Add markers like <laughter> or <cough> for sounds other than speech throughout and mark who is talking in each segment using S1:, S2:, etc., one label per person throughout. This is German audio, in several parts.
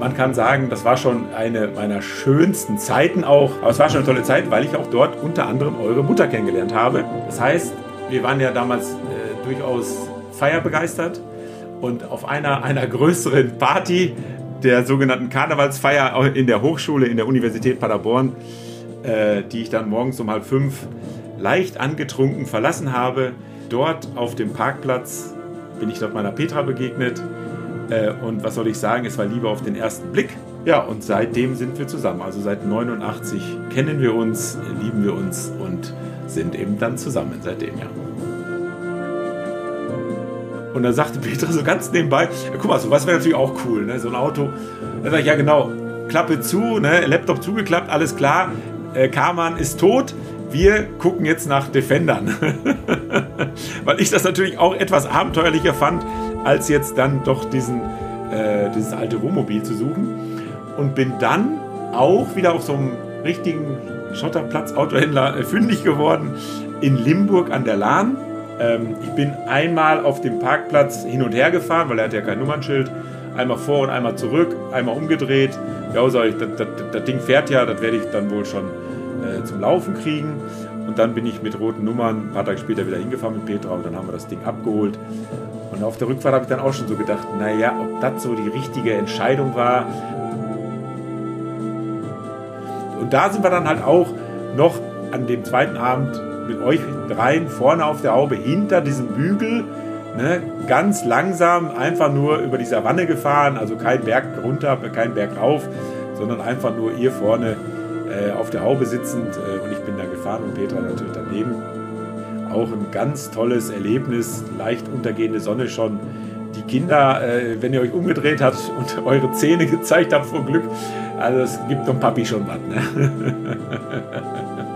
S1: man kann sagen, das war schon eine meiner schönsten Zeiten auch. Aber es war schon eine tolle Zeit, weil ich auch dort unter anderem eure Mutter kennengelernt habe. Das heißt, wir waren ja damals äh, durchaus feierbegeistert und auf einer, einer größeren Party der sogenannten Karnevalsfeier in der Hochschule in der Universität Paderborn, äh, die ich dann morgens um halb fünf leicht angetrunken verlassen habe. Dort auf dem Parkplatz bin ich dort meiner Petra begegnet. Äh, und was soll ich sagen, es war Liebe auf den ersten Blick. Ja, und seitdem sind wir zusammen. Also seit 89 kennen wir uns, lieben wir uns und sind eben dann zusammen seitdem, ja. Und dann sagte Petra so ganz nebenbei, guck mal, sowas wäre natürlich auch cool, ne? so ein Auto. Da sag ich, ja genau, Klappe zu, ne? Laptop zugeklappt, alles klar. Äh, Karman ist tot, wir gucken jetzt nach Defendern. <laughs> Weil ich das natürlich auch etwas abenteuerlicher fand, als jetzt dann doch diesen, äh, dieses alte Wohnmobil zu suchen. Und bin dann auch wieder auf so einem richtigen Schotterplatz Autohändler äh, fündig geworden in Limburg an der Lahn. Ähm, ich bin einmal auf dem Parkplatz hin und her gefahren, weil er hat ja kein Nummernschild. Einmal vor und einmal zurück, einmal umgedreht. Ja, sag ich, das, Ding fährt ja, das werde ich dann wohl schon äh, zum Laufen kriegen. Und dann bin ich mit roten Nummern ein paar Tage später wieder hingefahren mit Petra und dann haben wir das Ding abgeholt. Und auf der Rückfahrt habe ich dann auch schon so gedacht, naja, ob das so die richtige Entscheidung war. Und da sind wir dann halt auch noch an dem zweiten Abend mit euch dreien vorne auf der Haube hinter diesem Bügel, ne, ganz langsam einfach nur über die Savanne gefahren, also kein Berg runter, kein Berg rauf, sondern einfach nur ihr vorne äh, auf der Haube sitzend äh, und ich bin dann gefahren und Petra natürlich daneben. Auch ein ganz tolles Erlebnis, leicht untergehende Sonne schon. Die Kinder, äh, wenn ihr euch umgedreht habt <laughs> und eure Zähne gezeigt habt vor Glück, also es gibt dem Papi schon was. Ne? <laughs>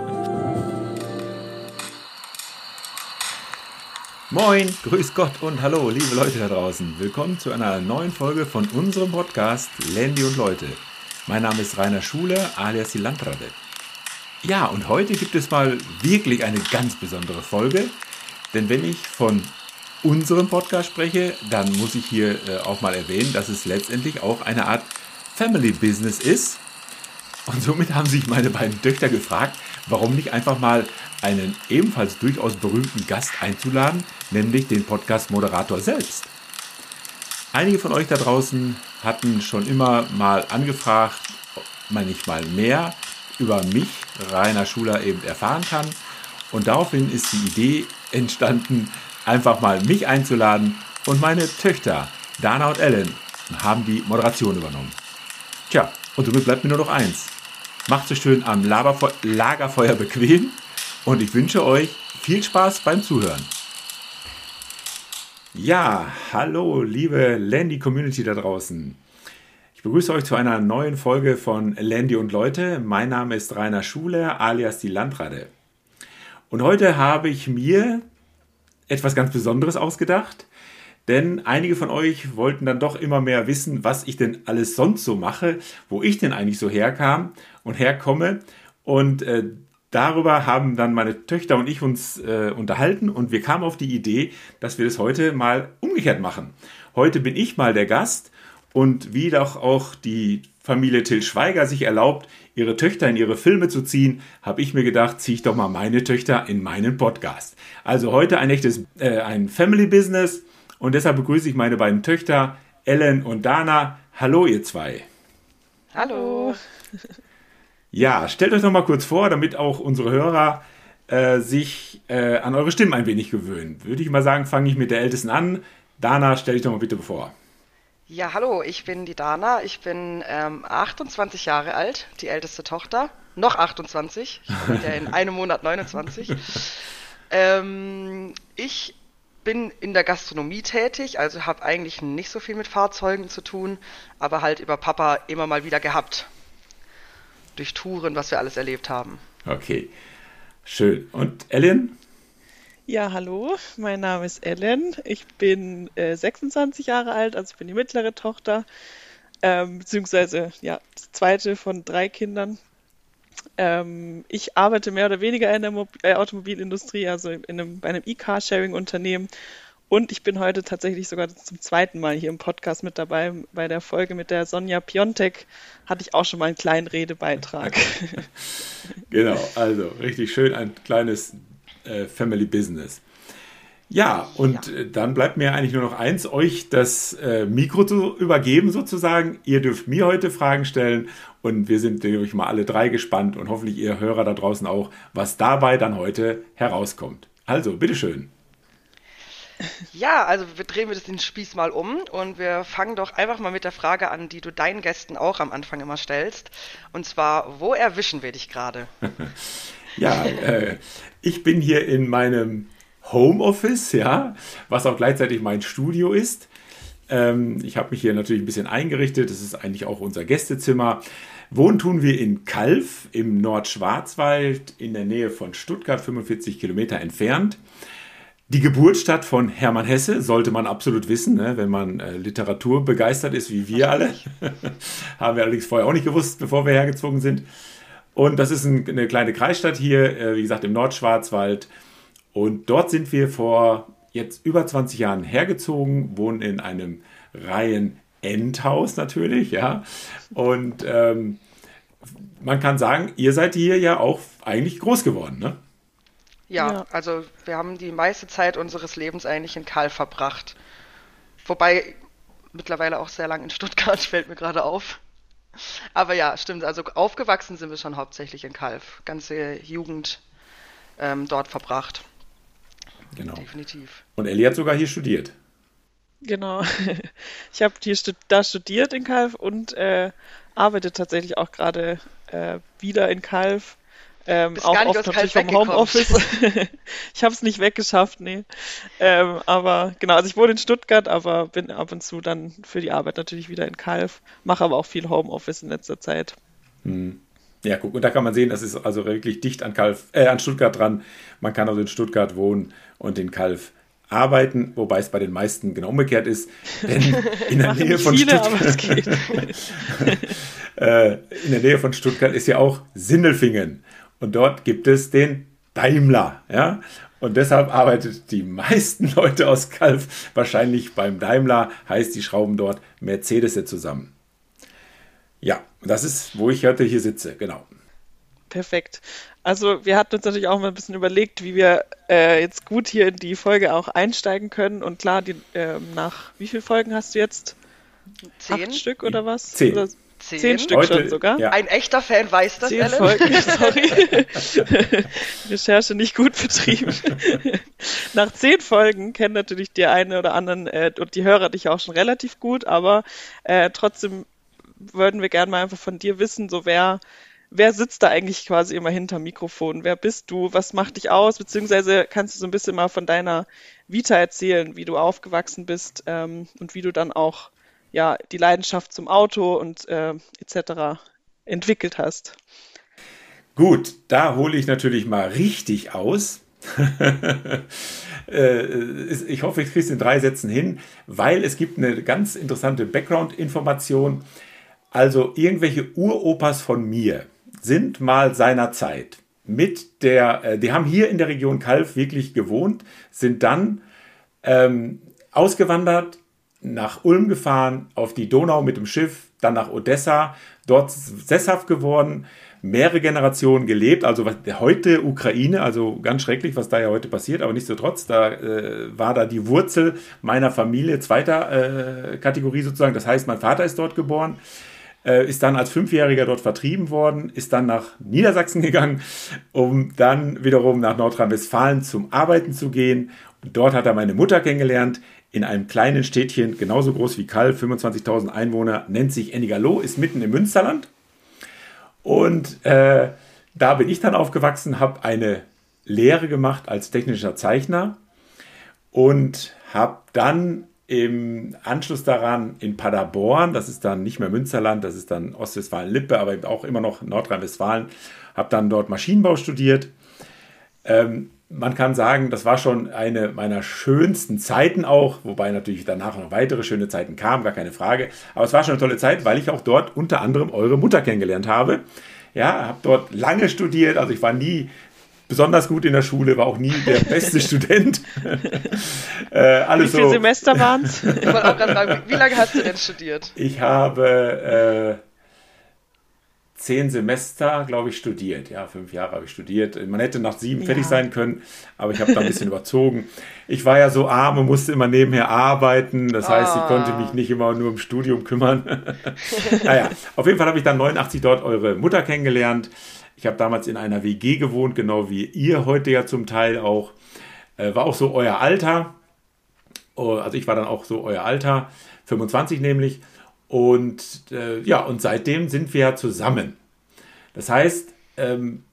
S1: Moin, grüß Gott und hallo, liebe Leute da draußen. Willkommen zu einer neuen Folge von unserem Podcast Landy und Leute. Mein Name ist Rainer Schule, alias die Landrade. Ja, und heute gibt es mal wirklich eine ganz besondere Folge, denn wenn ich von unserem Podcast spreche, dann muss ich hier äh, auch mal erwähnen, dass es letztendlich auch eine Art Family Business ist. Und somit haben sich meine beiden Töchter gefragt, warum nicht einfach mal einen ebenfalls durchaus berühmten Gast einzuladen, nämlich den Podcast-Moderator selbst. Einige von euch da draußen hatten schon immer mal angefragt, ob man nicht mal mehr über mich, Rainer Schuler, eben erfahren kann. Und daraufhin ist die Idee entstanden, einfach mal mich einzuladen und meine Töchter, Dana und Ellen, haben die Moderation übernommen. Tja, und somit bleibt mir nur noch eins. Macht so schön am Lagerfeu Lagerfeuer bequem und ich wünsche euch viel Spaß beim Zuhören. Ja, hallo, liebe Landy Community da draußen. Ich begrüße euch zu einer neuen Folge von Landy und Leute. Mein Name ist Rainer Schule, alias die Landrade. Und heute habe ich mir etwas ganz Besonderes ausgedacht, denn einige von euch wollten dann doch immer mehr wissen, was ich denn alles sonst so mache, wo ich denn eigentlich so herkam und herkomme. Und äh, darüber haben dann meine Töchter und ich uns äh, unterhalten und wir kamen auf die Idee, dass wir das heute mal umgekehrt machen. Heute bin ich mal der Gast und wie doch auch die Familie Till Schweiger sich erlaubt, ihre Töchter in ihre Filme zu ziehen, habe ich mir gedacht, ziehe ich doch mal meine Töchter in meinen Podcast. Also heute ein echtes äh, ein Family Business und deshalb begrüße ich meine beiden Töchter Ellen und Dana. Hallo ihr zwei.
S2: Hallo. <laughs>
S1: Ja, stellt euch noch mal kurz vor, damit auch unsere Hörer äh, sich äh, an eure Stimmen ein wenig gewöhnen. Würde ich mal sagen, fange ich mit der Ältesten an. Dana, stell dich doch mal bitte vor.
S2: Ja, hallo, ich bin die Dana. Ich bin ähm, 28 Jahre alt, die älteste Tochter. Noch 28. Ich bin ja in einem Monat 29. <laughs> Ähm, ich bin in der Gastronomie tätig, also habe eigentlich nicht so viel mit Fahrzeugen zu tun, aber halt über Papa immer mal wieder gehabt durch Touren, was wir alles erlebt haben.
S1: Okay, schön. Und Ellen?
S3: Ja, hallo, mein Name ist Ellen. Ich bin äh, 26 Jahre alt, also ich bin die mittlere Tochter, ähm, beziehungsweise ja, zweite von drei Kindern. Ähm, ich arbeite mehr oder weniger in der Mo äh, Automobilindustrie, also in einem, bei einem E-Car-Sharing-Unternehmen Und ich bin heute tatsächlich sogar zum zweiten Mal hier im Podcast mit dabei. Bei der Folge mit der Sonja Piontek hatte ich auch schon mal einen kleinen Redebeitrag. <laughs>
S1: genau, also richtig schön ein kleines äh, Family Business. Ja, und ja. Äh, dann bleibt mir eigentlich nur noch eins, euch das äh, Mikro zu übergeben sozusagen. Ihr dürft mir heute Fragen stellen und wir sind nämlich mal alle drei gespannt und hoffentlich ihr Hörer da draußen auch, was dabei dann heute herauskommt. Also, bitteschön.
S2: Ja, also wir drehen wir das den Spieß mal um und wir fangen doch einfach mal mit der Frage an, die du deinen Gästen auch am Anfang immer stellst. Und zwar, wo erwischen wir dich gerade? <laughs>
S1: ja, äh, ich bin hier in meinem Homeoffice, ja, was auch gleichzeitig mein Studio ist. Ähm, ich habe mich hier natürlich ein bisschen eingerichtet. Das ist eigentlich auch unser Gästezimmer. Wohnen tun wir in Kalf im Nordschwarzwald in der Nähe von Stuttgart, 45 Kilometer entfernt. Die Geburtsstadt von Hermann Hesse sollte man absolut wissen, ne? wenn man äh, Literatur begeistert ist, wie wir alle. <laughs> Haben wir allerdings vorher auch nicht gewusst, bevor wir hergezogen sind. Und das ist ein, eine kleine Kreisstadt hier, äh, wie gesagt, im Nordschwarzwald. Und dort sind wir vor jetzt über 20 Jahren hergezogen, wohnen in einem Reihen-Endhaus natürlich, ja. Und ähm, man kann sagen, ihr seid hier ja auch eigentlich groß geworden, ne?
S2: Ja, ja, also wir haben die meiste Zeit unseres Lebens eigentlich in Karl verbracht. Wobei mittlerweile auch sehr lang in Stuttgart, <laughs> fällt mir gerade auf. Aber ja, stimmt. Also aufgewachsen sind wir schon hauptsächlich in Kalf. Ganze Jugend ähm, dort verbracht.
S1: Genau. Definitiv. Und Ellie hat sogar hier studiert.
S3: Genau. <laughs> Ich habe hier stud da studiert in Kalf und äh, arbeite tatsächlich auch gerade äh, wieder in Kalf. Ähm, auch oft natürlich vom Homeoffice. <laughs> ich habe es nicht weggeschafft, nee. Ähm, aber genau, also ich wohne in Stuttgart, aber bin ab und zu dann für die Arbeit natürlich wieder in Kalf, mache aber auch viel Homeoffice in letzter Zeit.
S1: Hm. Ja, guck, und da kann man sehen, das ist also wirklich dicht an, Kalf, äh, an Stuttgart dran. Man kann also in Stuttgart wohnen und in Kalf arbeiten, wobei es bei den meisten genau umgekehrt ist. Denn <laughs> in der Nähe von viele, Stuttgart. <laughs> äh, in der Nähe von Stuttgart ist ja auch Sindelfingen. Und dort gibt es den Daimler. Ja? Und deshalb arbeitet die meisten <laughs> Leute aus Kalf wahrscheinlich beim Daimler, heißt, die schrauben dort Mercedes zusammen. Ja, das ist, wo ich heute hier sitze, genau.
S3: Perfekt. Also wir hatten uns natürlich auch mal ein bisschen überlegt, wie wir äh, jetzt gut hier in die Folge auch einsteigen können. Und klar, die, äh, nach wie vielen Folgen hast du jetzt? Zehn? Acht Stück oder was?
S1: Zehn.
S3: Oder
S2: Zehn, Zehn Stück Heute, schon sogar. Ja. Ein echter Fan weiß das,
S3: Zehn Ellen. Folgen, <laughs> sorry. <laughs> Recherche nicht gut betrieben. <laughs> Nach zehn Folgen kennen natürlich die eine oder anderen äh, und die Hörer dich auch schon relativ gut, aber äh, trotzdem würden wir gerne mal einfach von dir wissen, so wer, wer sitzt da eigentlich quasi immer hinter Mikrofon? Wer bist du? Was macht dich aus? Beziehungsweise kannst du so ein bisschen mal von deiner Vita erzählen, wie du aufgewachsen bist ähm, und wie du dann auch ja die Leidenschaft zum Auto und äh, etc. entwickelt hast.
S1: Gut, da hole ich natürlich mal richtig aus. <laughs> Äh, ich hoffe, ich kriege es in drei Sätzen hin, weil es gibt eine ganz interessante Background-Information. Also irgendwelche Uropas von mir sind mal seinerzeit mit der, äh, die haben hier in der Region Kalf wirklich gewohnt, sind dann ähm, ausgewandert, nach Ulm gefahren, auf die Donau mit dem Schiff, dann nach Odessa, dort sesshaft geworden, mehrere Generationen gelebt, also heute Ukraine, also ganz schrecklich, was da ja heute passiert, aber nichtsdestotrotz, da äh, war da die Wurzel meiner Familie zweiter äh, Kategorie sozusagen, das heißt, mein Vater ist dort geboren, äh, ist dann als Fünfjähriger dort vertrieben worden, ist dann nach Niedersachsen gegangen, um dann wiederum nach Nordrhein-Westfalen zum Arbeiten zu gehen. Und dort hat er meine Mutter kennengelernt, in einem kleinen Städtchen, genauso groß wie Kall, 25.000 Einwohner, nennt sich Ennigerloh, ist mitten im Münsterland. Und äh, da bin ich dann aufgewachsen, habe eine Lehre gemacht als technischer Zeichner und habe dann im Anschluss daran in Paderborn, das ist dann nicht mehr Münsterland, das ist dann Ostwestfalen-Lippe, aber eben auch immer noch Nordrhein-Westfalen, habe dann dort Maschinenbau studiert. Ähm, man kann sagen, das war schon eine meiner schönsten Zeiten auch, wobei natürlich danach noch weitere schöne Zeiten kamen, gar keine Frage. Aber es war schon eine tolle Zeit, weil ich auch dort unter anderem eure Mutter kennengelernt habe. Ja, habe dort lange studiert, also ich war nie besonders gut in der Schule, war auch nie der beste <laughs> Student.
S3: äh, alles wie viele so. Semester waren es? <laughs>
S2: Ich wollte auch gerade fragen, wie lange hast du denn studiert?
S1: Ich habe äh, zehn Semester, glaube ich, studiert. Ja, fünf Jahre habe ich studiert. Man hätte nach sieben ja. fertig sein können, aber ich habe da ein bisschen <laughs> überzogen. Ich war ja so arm und musste immer nebenher arbeiten. Das heißt, ich konnte mich nicht immer nur im Studium kümmern. <laughs> naja, auf jeden Fall habe ich dann 89 dort eure Mutter kennengelernt. Ich habe damals in einer WG gewohnt, genau wie ihr heute ja zum Teil auch. Äh, war auch so euer Alter. Oh, also ich war dann auch so euer Alter, 25 nämlich. Und äh, ja, und seitdem sind wir ja zusammen. Das heißt, ähm,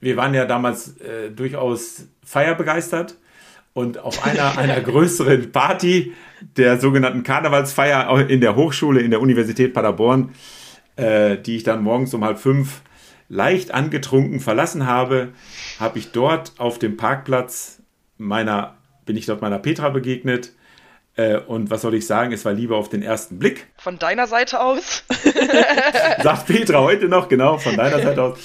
S1: wir waren ja damals äh, durchaus feierbegeistert und auf einer, <laughs> einer größeren Party der sogenannten Karnevalsfeier in der Hochschule in der Universität Paderborn, äh, die ich dann morgens um halb fünf leicht angetrunken verlassen habe, habe ich dort auf dem Parkplatz meiner, bin ich dort meiner Petra begegnet äh, und was soll ich sagen, es war lieber auf den ersten Blick.
S2: Von deiner Seite aus? <laughs>
S1: Sagt Petra heute noch, genau, von deiner Seite aus.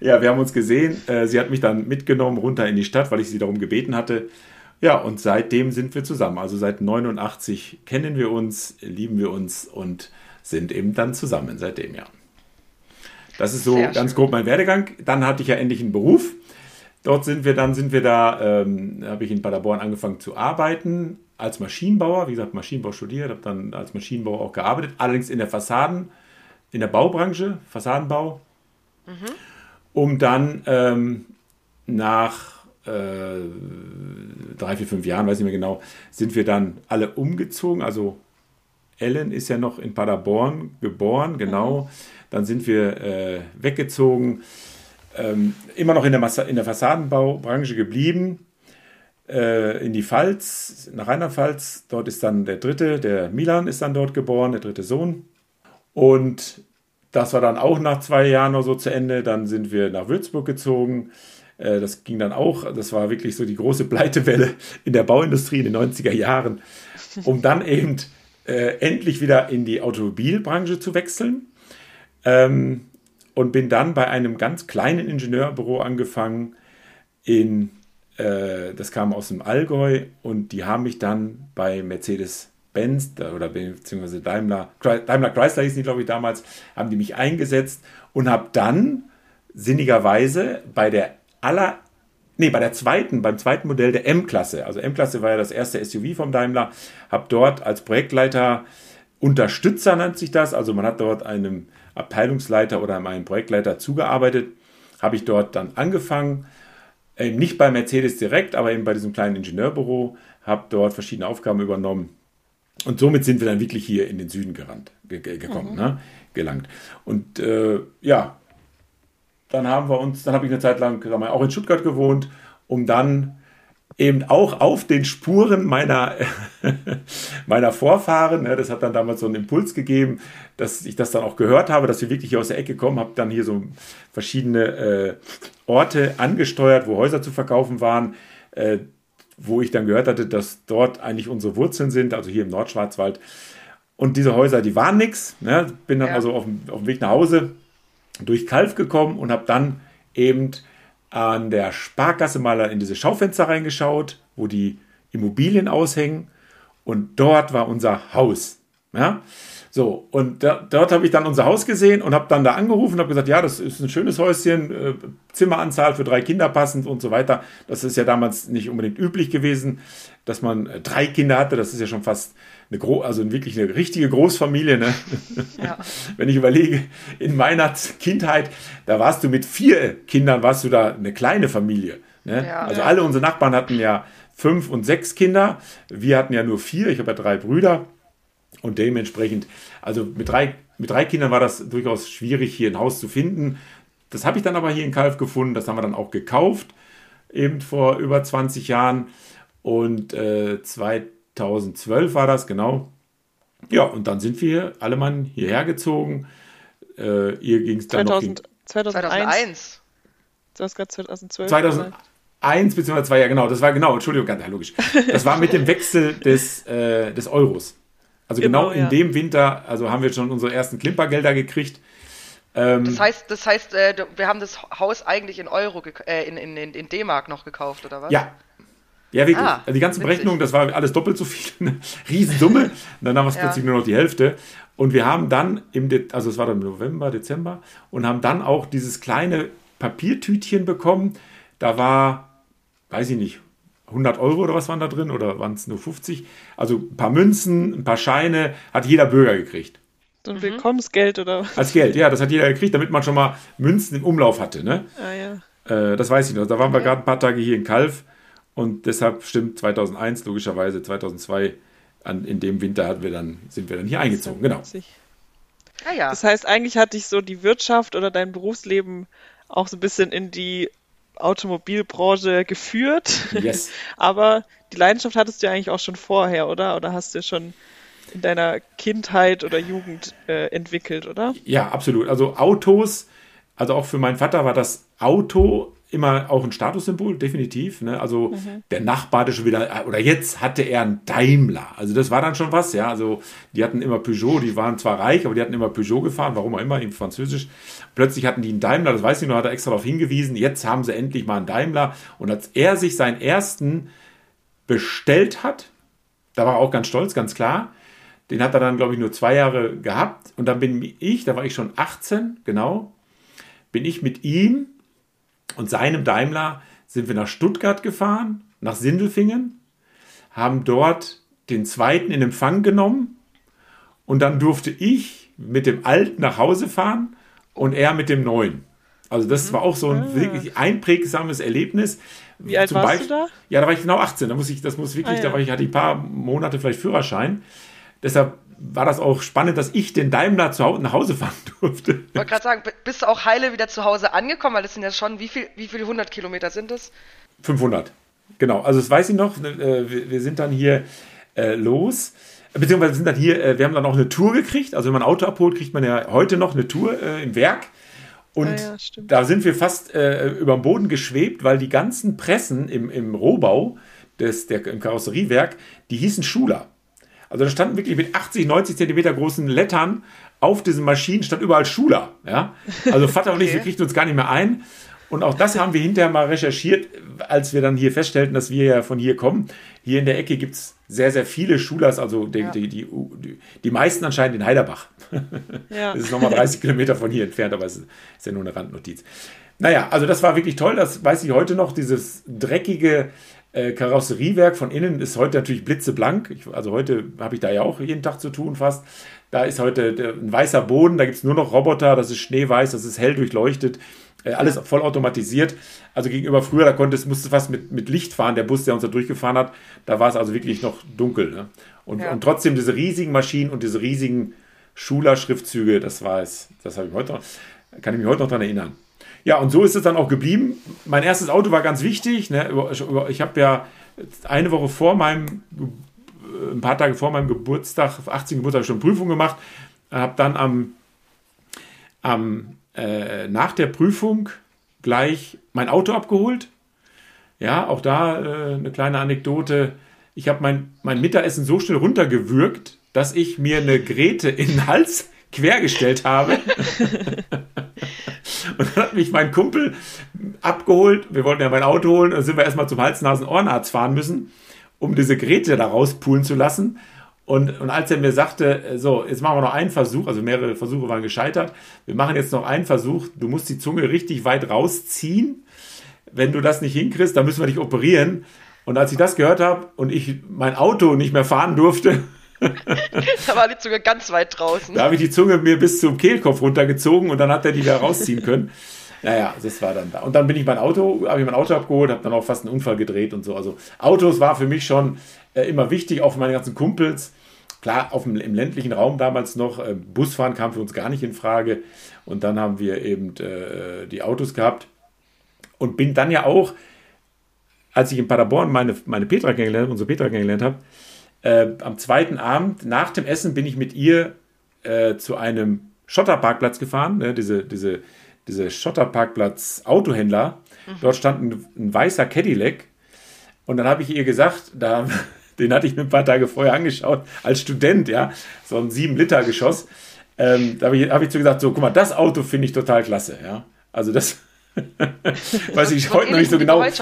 S1: Ja, wir haben uns gesehen. Äh, sie hat mich dann mitgenommen runter in die Stadt, weil ich sie darum gebeten hatte. Ja, und seitdem sind wir zusammen. Also seit 89 kennen wir uns, lieben wir uns und sind eben dann zusammen seitdem, ja. Das ist so Sehr ganz schön. grob mein Werdegang. Dann hatte ich ja endlich einen Beruf. Dort sind wir dann, sind wir da, ähm, habe ich in Paderborn angefangen zu arbeiten als Maschinenbauer, wie gesagt, Maschinenbau studiert, habe dann als Maschinenbauer auch gearbeitet, allerdings in der Fassaden, in der Baubranche, Fassadenbau, mhm. um dann ähm, nach äh, drei, vier, fünf Jahren, weiß ich nicht mehr genau, sind wir dann alle umgezogen. Also Ellen ist ja noch in Paderborn geboren, genau. Mhm. Dann sind wir äh, weggezogen, ähm, immer noch in der, in der Fassadenbaubranche geblieben äh, in die Pfalz, nach Rheinland-Pfalz. Dort ist dann der dritte, der Milan ist dann dort geboren, der dritte Sohn. Und das war dann auch nach zwei Jahren oder so zu Ende. Dann sind wir nach Würzburg gezogen. Äh, das ging dann auch, das war wirklich so die große Pleitewelle in der Bauindustrie in den 90er Jahren, um dann eben äh, endlich wieder in die Automobilbranche zu wechseln. Ähm, und bin dann bei einem ganz kleinen Ingenieurbüro angefangen in äh, das kam aus dem Allgäu und die haben mich dann bei Mercedes-Benz oder beziehungsweise Daimler, Daimler Chrysler hießen die, glaube ich, damals, haben die mich eingesetzt und habe dann sinnigerweise bei der aller Nee, bei der zweiten, beim zweiten Modell der M-Klasse, also M-Klasse war ja das erste SUV vom Daimler, habe dort als Projektleiter Unterstützer nennt sich das, also man hat dort einem Abteilungsleiter oder einem Projektleiter zugearbeitet, habe ich dort dann angefangen, eben nicht bei Mercedes direkt, aber eben bei diesem kleinen Ingenieurbüro, habe dort verschiedene Aufgaben übernommen. Und somit sind wir dann wirklich hier in den Süden gerannt, ge gekommen, mhm. ne? gelangt. Und äh, ja, dann haben wir uns, dann habe ich eine Zeit lang mal, auch in Stuttgart gewohnt, um dann eben auch auf den Spuren meiner, <laughs> meiner Vorfahren, ne, das hat dann damals so einen Impuls gegeben, dass ich das dann auch gehört habe, dass wir wirklich hier aus der Ecke kommen, habe dann hier so verschiedene äh, Orte angesteuert, wo Häuser zu verkaufen waren, äh, wo ich dann gehört hatte, dass dort eigentlich unsere Wurzeln sind, also hier im Nordschwarzwald. Und diese Häuser, die waren nichts. Ne? Bin dann ja. also auf dem, auf dem Weg nach Hause durch Kalf gekommen und habe dann eben an der Sparkasse mal in diese Schaufenster reingeschaut, wo die Immobilien aushängen. Und dort war unser Haus. Ja? So, und da, dort habe ich dann unser Haus gesehen und habe dann da angerufen und habe gesagt, ja, das ist ein schönes Häuschen, äh, Zimmeranzahl für drei Kinder passend und so weiter. Das ist ja damals nicht unbedingt üblich gewesen, dass man äh, drei Kinder hatte. Das ist ja schon fast eine also wirklich eine richtige Großfamilie. Ne? Ja. <laughs> Wenn ich überlege, in meiner Kindheit, da warst du mit vier Kindern, warst du da eine kleine Familie. Ne? Ja, also alle unsere Nachbarn hatten ja fünf und sechs Kinder. Wir hatten ja nur vier. Ich habe ja drei Brüder. Und dementsprechend, also mit drei, mit drei Kindern war das durchaus schwierig, hier ein Haus zu finden. Das habe ich dann aber hier in Kalf gefunden. Das haben wir dann auch gekauft, eben vor über 20 Jahren. Und äh, 2012 war das, genau. Ja, und dann sind wir alle Mann hierher gezogen. Äh, ihr ging es dann 2000, noch.
S2: 2001.
S3: Du hast gerade 2012
S1: 2001 bzw. zwei, ja genau, das war genau, Entschuldigung, ganz logisch. Das war mit dem <laughs> Wechsel des, äh, des Euros. Also genau, genau in ja. dem Winter, also haben wir schon unsere ersten Klimpergelder gekriegt.
S2: Ähm, das heißt, das heißt, äh, wir haben das Haus eigentlich in Euro, äh, in, in, in D-Mark noch gekauft, oder was?
S1: Ja. Ja, wirklich. Ah, also die ganzen witzig. Berechnungen, das war alles doppelt so viel, eine Riesensumme. Und <laughs> dann haben wir es ja. plötzlich nur noch die Hälfte. Und wir haben dann im, De also es war dann November, Dezember, und haben dann auch dieses kleine Papiertütchen bekommen. Da war, weiß ich nicht, 100 Euro oder was waren da drin oder waren es nur 50? Also ein paar Münzen, ein paar Scheine hat jeder Bürger gekriegt.
S3: So ein mhm. Willkommensgeld oder
S1: Als Geld, ja, das hat jeder gekriegt, damit man schon mal Münzen im Umlauf hatte. Ne?
S3: Ah, ja.
S1: Äh, das weiß ich noch. Da waren wir gerade ein paar Tage hier in Kalf und deshalb stimmt 2001, logischerweise 2002, an, in dem Winter hatten wir dann, sind wir dann hier eingezogen. Genau.
S3: Ah, ja. Das heißt, eigentlich hat dich so die Wirtschaft oder dein Berufsleben auch so ein bisschen in die Automobilbranche geführt.
S1: Yes. <laughs>
S3: Aber die Leidenschaft hattest du ja eigentlich auch schon vorher, oder? Oder hast du schon in deiner Kindheit oder Jugend äh, entwickelt, oder?
S1: Ja, absolut. Also Autos, also auch für meinen Vater war das Auto immer auch ein Statussymbol, definitiv. Ne? Also mhm. der Nachbar hatte schon wieder, oder jetzt hatte er einen Daimler. Also das war dann schon was, ja. Also die hatten immer Peugeot, die waren zwar reich, aber die hatten immer Peugeot gefahren, warum auch immer, in Französisch. Plötzlich hatten die einen Daimler, das weiß ich noch, hat er extra darauf hingewiesen, jetzt haben sie endlich mal einen Daimler. Und als er sich seinen ersten bestellt hat, da war er auch ganz stolz, ganz klar. Den hat er dann, glaube ich, nur zwei Jahre gehabt. Und dann bin ich, da war ich schon 18, genau, bin ich mit ihm und seinem Daimler sind wir nach Stuttgart gefahren, nach Sindelfingen, haben dort den zweiten in Empfang genommen und dann durfte ich mit dem alten nach Hause fahren und er mit dem neuen. Also das war auch so ein ah. wirklich einprägsames Erlebnis.
S3: Wie alt Zum warst Beispiel, du da?
S1: Ja, da war ich genau 18. Da muss ich, das muss wirklich, ah, ja. da war ich, hatte ich ein paar Monate vielleicht Führerschein. Deshalb war das auch spannend, dass ich den Daimler zu Hause, nach Hause fahren <laughs> durfte.
S2: Ich wollte gerade sagen, bist du auch heile wieder zu Hause angekommen? Weil das sind ja schon, wie viel, wie viele hundert Kilometer sind das?
S1: 500. Genau, also das weiß ich noch. Äh, wir sind dann hier äh, los. Beziehungsweise sind dann hier, äh, wir haben dann auch eine Tour gekriegt. Also wenn man ein Auto abholt, kriegt man ja heute noch eine Tour im Werk. Und ah ja, da sind wir fast äh, über dem Boden geschwebt, weil die ganzen Pressen im, im Rohbau, des, der, im Karosseriewerk, die hießen Schuler. Also da standen wirklich mit 80, 90 Zentimeter großen Lettern auf diesen Maschinen, stand überall Schuler. Ja? Also Vater okay. und ich, wir kriegten uns gar nicht mehr ein. Und auch das haben wir hinterher mal recherchiert, als wir dann hier feststellten, dass wir ja von hier kommen. Hier in der Ecke gibt es sehr, sehr viele Schulers, also die, ja. die, die, die, meisten anscheinend in Heiderbach. Ja. <laughs> Das ist nochmal 30 Kilometer von hier entfernt, aber es ist ja nur eine Randnotiz. Naja, also das war wirklich toll, das weiß ich heute noch, dieses dreckige äh, Karosseriewerk von innen ist heute natürlich blitzeblank. Ich, also heute habe ich da ja auch jeden Tag zu tun fast. Da ist heute ein weißer Boden, da gibt es nur noch Roboter, das ist schneeweiß, das ist hell durchleuchtet, äh, alles voll automatisiert. Also gegenüber früher, da konnte es, musste fast mit, mit Licht fahren, der Bus, der uns da durchgefahren hat, da war es also wirklich noch dunkel. Ne? Und, ja. und trotzdem diese riesigen Maschinen und diese riesigen Schuler-Schriftzüge, das war es, das habe ich heute noch, kann ich mich heute noch daran erinnern. Ja, und so ist es dann auch geblieben. Mein erstes Auto war ganz wichtig. Ne? Ich habe ja eine Woche vor meinem, ein paar Tage vor meinem Geburtstag, 18. Geburtstag, schon Prüfung gemacht. Habe dann am, am äh, nach der Prüfung gleich mein Auto abgeholt. Ja, auch da äh, eine kleine Anekdote. Ich habe mein, mein Mittagessen so schnell runtergewürgt, dass ich mir eine Grete in den Hals quergestellt habe. <laughs> Und dann hat mich mein Kumpel abgeholt. Wir wollten ja mein Auto holen. Dann sind wir erstmal zum Hals-Nasen-Ohrenarzt fahren müssen, um diese Geräte da rauspulen zu lassen. Und, und als er mir sagte, so, jetzt machen wir noch einen Versuch, also mehrere Versuche waren gescheitert, wir machen jetzt noch einen Versuch, du musst die Zunge richtig weit rausziehen. Wenn du das nicht hinkriegst, dann müssen wir dich operieren. Und als ich das gehört habe und ich mein Auto nicht mehr fahren durfte,
S2: da war die Zunge ganz weit draußen.
S1: Da habe ich die Zunge mir bis zum Kehlkopf runtergezogen und dann hat er die da rausziehen können. Naja, das war dann da. Und dann bin ich mein Auto, habe ich mein Auto abgeholt, habe dann auch fast einen Unfall gedreht und so. Also Autos war für mich schon äh, immer wichtig, auch für meine ganzen Kumpels. Klar, auf dem, im ländlichen Raum damals noch, äh, Busfahren kam für uns gar nicht in Frage. Und dann haben wir eben äh, die Autos gehabt. Und bin dann ja auch, als ich in Paderborn meine, meine Petra kennengelernt, unsere Petra kennengelernt habe, äh, am zweiten Abend, nach dem Essen, bin ich mit ihr äh, zu einem Schotterparkplatz gefahren, ne, diese, diese, diese Schotterparkplatz-Autohändler. Mhm. Dort stand ein, ein, weißer Cadillac. Und dann habe ich ihr gesagt, da, <laughs> den hatte ich mir ein paar Tage vorher angeschaut, als Student, ja, so ein 7-Liter-Geschoss. ähm, da habe ich, hab ich zu gesagt, so, guck mal, das Auto finde ich total klasse, ja. Also das <laughs> weiß ich heute noch nicht so genau.
S2: was?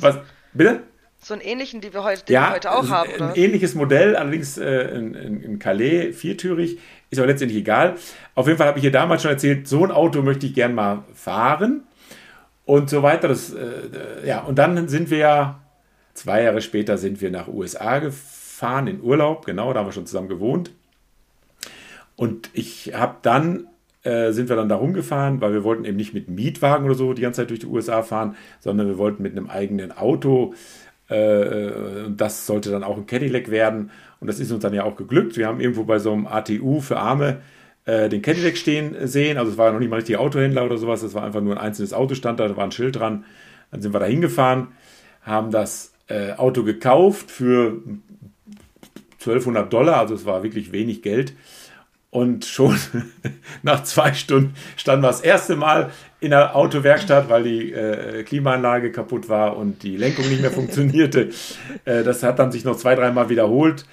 S2: was?
S1: Bitte?
S2: So einen ähnlichen, die wir heute, den
S1: ja,
S2: wir heute auch haben,
S1: oder? Ein ähnliches Modell, allerdings äh, in, in, in, Calais, viertürig, ist aber letztendlich egal. Auf jeden Fall habe ich hier damals schon erzählt, so ein Auto möchte ich gern mal fahren und so weiter. Das, äh, ja, und dann sind wir ja, zwei Jahre später sind wir nach USA gefahren, in Urlaub, genau, da haben wir schon zusammen gewohnt. Und ich habe dann äh, sind wir dann da rumgefahren, weil wir wollten eben nicht mit Mietwagen oder so die ganze Zeit durch die USA fahren, sondern wir wollten mit einem eigenen Auto äh, das sollte dann auch ein Cadillac werden. Und das ist uns dann ja auch geglückt. Wir haben irgendwo bei so einem ATU für Arme äh, den Cadillac stehen sehen. Also es war noch nicht mal richtig Autohändler oder sowas. Es war einfach nur ein einzelnes Auto stand da, da war ein Schild dran. Dann sind wir da hingefahren, haben das äh, Auto gekauft für 1200 Dollar. Also es war wirklich wenig Geld. Und schon <laughs> nach zwei Stunden standen wir das erste Mal in der Autowerkstatt, weil die äh, Klimaanlage kaputt war und die Lenkung nicht mehr funktionierte. <laughs> Äh, das hat dann sich noch zwei, dreimal wiederholt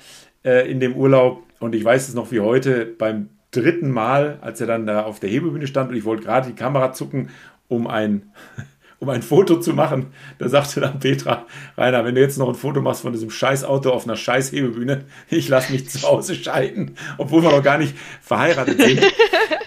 S1: äh, in dem Urlaub. Und ich weiß es noch wie heute, beim dritten Mal, als er dann da auf der Hebebühne stand und ich wollte gerade die Kamera zucken, um ein <laughs> um ein Foto zu machen. Da sagte dann Petra, Rainer, wenn du jetzt noch ein Foto machst von diesem scheiß Auto auf einer scheiß Hebebühne, <laughs> ich lasse mich zu Hause scheiden, obwohl wir noch gar nicht verheiratet sind.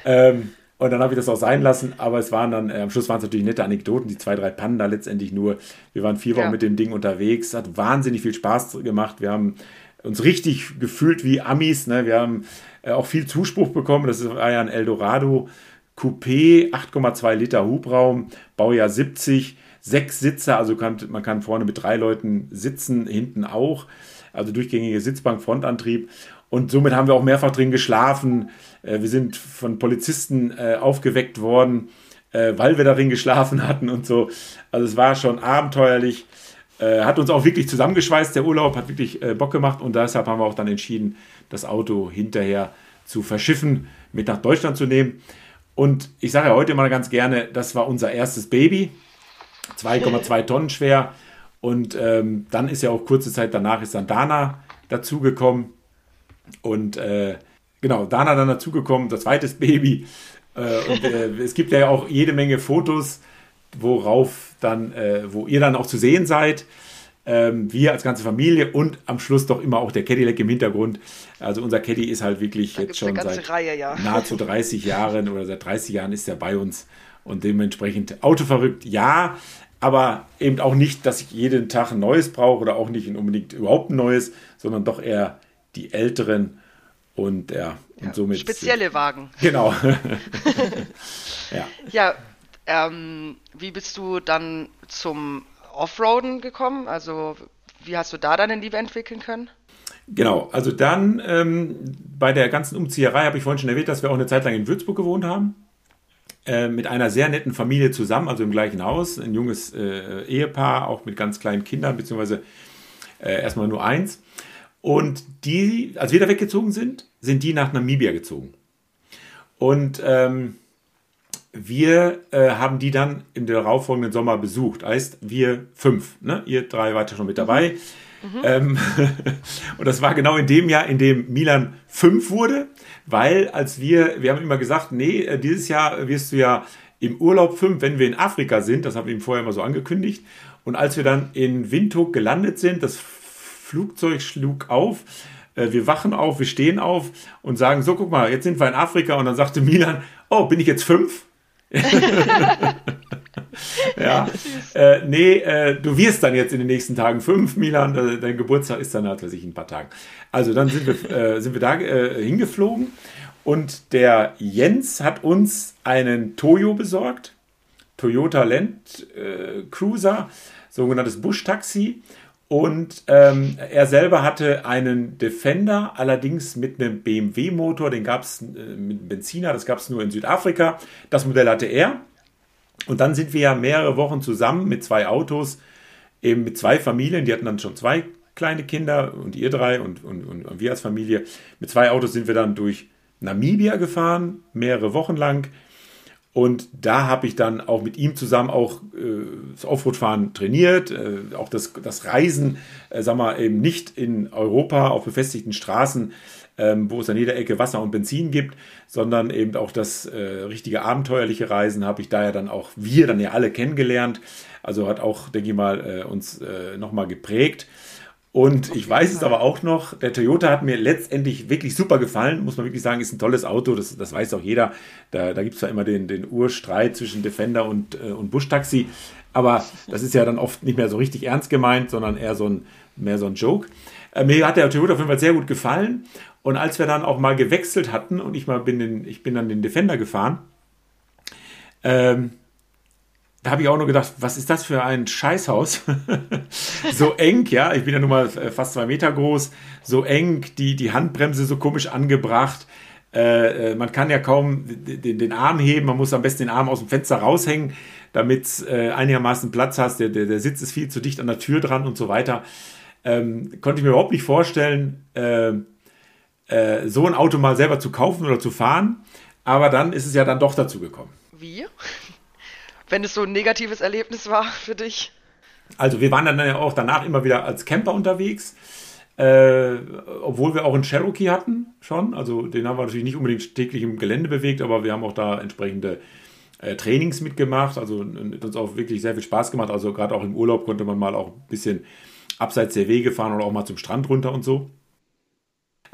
S1: ähm, und dann habe ich das auch sein lassen, aber es waren dann, äh, am Schluss waren es natürlich nette Anekdoten, die zwei, drei Pannen da letztendlich nur. Wir waren vier Wochen ja. mit dem Ding unterwegs, hat wahnsinnig viel Spaß gemacht. Wir haben uns richtig gefühlt wie Amis, ne? wir haben äh, auch viel Zuspruch bekommen. Das war ja ein Eldorado Coupé, 8,2 Liter Hubraum, Baujahr 70, sechs Sitzer, also kann, man kann vorne mit drei Leuten sitzen, hinten auch. Also durchgängige Sitzbank, Frontantrieb. Und somit haben wir auch mehrfach drin geschlafen. Äh, wir sind von Polizisten äh, aufgeweckt worden, äh, weil wir darin geschlafen hatten und so. Also es war schon abenteuerlich. Hat uns auch wirklich zusammengeschweißt, der Urlaub, hat wirklich Bock gemacht und deshalb haben wir auch dann entschieden, das Auto hinterher zu verschiffen, mit nach Deutschland zu nehmen. Und ich sage ja heute mal ganz gerne, das war unser erstes Baby, 2,2 <laughs> Tonnen schwer. Und ähm, dann ist ja auch kurze Zeit danach ist dann Dana dazugekommen. Und äh, genau, Dana dann dazugekommen, das zweites Baby. Äh, und äh, <laughs> es gibt ja auch jede Menge Fotos, worauf dann, äh, wo ihr dann auch zu sehen seid ähm, wir als ganze Familie und am Schluss doch immer auch der Cadillac im Hintergrund. Also unser Caddy ist halt wirklich da jetzt schon seit
S2: Reihe, ja. <laughs>
S1: nahezu 30 Jahren oder seit 30 Jahren ist er bei uns und dementsprechend autoverrückt, ja, aber eben auch nicht, dass ich jeden Tag ein neues brauche oder auch nicht unbedingt überhaupt ein neues, sondern doch eher die älteren und ja, und
S2: ja,
S1: somit.
S2: Spezielle Wagen.
S1: Genau. <laughs>
S2: ja. Ja, ähm, wie bist du dann zum Offroaden gekommen? Also wie hast du da deine Liebe entwickeln können?
S1: Genau, also dann ähm, bei der ganzen Umzieherei habe ich vorhin schon erwähnt, dass wir auch eine Zeit lang in Würzburg gewohnt haben. Äh, mit einer sehr netten Familie zusammen, also im gleichen Haus. Ein junges äh, Ehepaar, auch mit ganz kleinen Kindern, beziehungsweise äh, erstmal nur eins. Und die, als wir da weggezogen sind, sind die nach Namibia gezogen. Und ähm, wir äh, haben die dann im darauffolgenden Sommer besucht. Heißt, wir fünf. Ne? Ihr drei wart ja schon mit dabei. Mhm. Ähm, <laughs> und das war genau in dem Jahr, in dem Milan fünf wurde, weil als wir, wir haben immer gesagt, nee, äh, dieses Jahr wirst du ja im Urlaub fünf, wenn wir in Afrika sind. Das haben wir ihm vorher immer so angekündigt. Und als wir dann in Windhoek gelandet sind, das Flugzeug schlug auf. Äh, wir wachen auf, wir stehen auf und sagen, so guck mal, jetzt sind wir in Afrika. Und dann sagte Milan, oh, bin ich jetzt fünf? <laughs> ja, äh, nee, äh, du wirst dann jetzt in den nächsten Tagen fünf, Milan, äh, dein Geburtstag ist dann halt, weiß ich, in ein paar Tagen. Also dann sind wir, äh, sind wir da äh, hingeflogen und der Jens hat uns einen Toyo besorgt, Toyota Land Cruiser, sogenanntes Busch-Taxi und ähm, er selber hatte einen Defender, allerdings mit einem BMW-Motor, den gab es äh, mit Benziner, das gab es nur in Südafrika. Das Modell hatte er. Und dann sind wir ja mehrere Wochen zusammen mit zwei Autos, eben mit zwei Familien, die hatten dann schon zwei kleine Kinder und ihr drei und, und, und, und wir als Familie. Mit zwei Autos sind wir dann durch Namibia gefahren, mehrere Wochen lang. Und da habe ich dann auch mit ihm zusammen auch äh, das Offroad-Fahren trainiert, äh, auch das, das Reisen, äh, sag mal, eben nicht in Europa auf befestigten Straßen, ähm, wo es an jeder Ecke Wasser und Benzin gibt, sondern eben auch das äh, richtige abenteuerliche Reisen habe ich da ja dann auch, wir dann ja alle kennengelernt. Also hat auch, denke ich mal, äh, uns äh, nochmal geprägt. Und ich weiß es aber auch noch, der Toyota hat mir letztendlich wirklich super gefallen, muss man wirklich sagen, ist ein tolles Auto, das, das weiß auch jeder. Da, da gibt es ja immer den, den Urstreit zwischen Defender und, äh, und Busch-Taxi. Aber das ist ja dann oft nicht mehr so richtig ernst gemeint, sondern eher so ein, mehr so ein Joke. Äh, mir hat der Toyota auf jeden Fall sehr gut gefallen. Und als wir dann auch mal gewechselt hatten und ich mal bin, den, ich bin dann den Defender gefahren, ähm, da habe ich auch nur gedacht, was ist das für ein Scheißhaus? <laughs> so eng, ja, ich bin ja nun mal äh, fast zwei Meter groß, so eng, die, die Handbremse so komisch angebracht. Äh, äh man kann ja kaum den, den, Arm heben, man muss am besten den Arm aus dem Fenster raushängen, damit äh, einigermaßen Platz hast. Der, der, der Sitz ist viel zu dicht an der Tür dran und so weiter. Ähm, konnte ich mir überhaupt nicht vorstellen, äh, äh, so ein Auto mal selber zu kaufen oder zu fahren. Aber dann ist es ja dann doch dazu gekommen.
S2: Wie? Wenn es so ein negatives Erlebnis war für dich?
S1: Also wir waren dann ja auch danach immer wieder als Camper unterwegs, äh, obwohl wir auch einen Cherokee hatten schon. Also den haben wir natürlich nicht unbedingt täglich im Gelände bewegt, aber wir haben auch da entsprechende äh, Trainings mitgemacht. Also uns auch wirklich sehr viel Spaß gemacht. Also gerade auch im Urlaub konnte man mal auch ein bisschen abseits der Wege fahren oder auch mal zum Strand runter und so.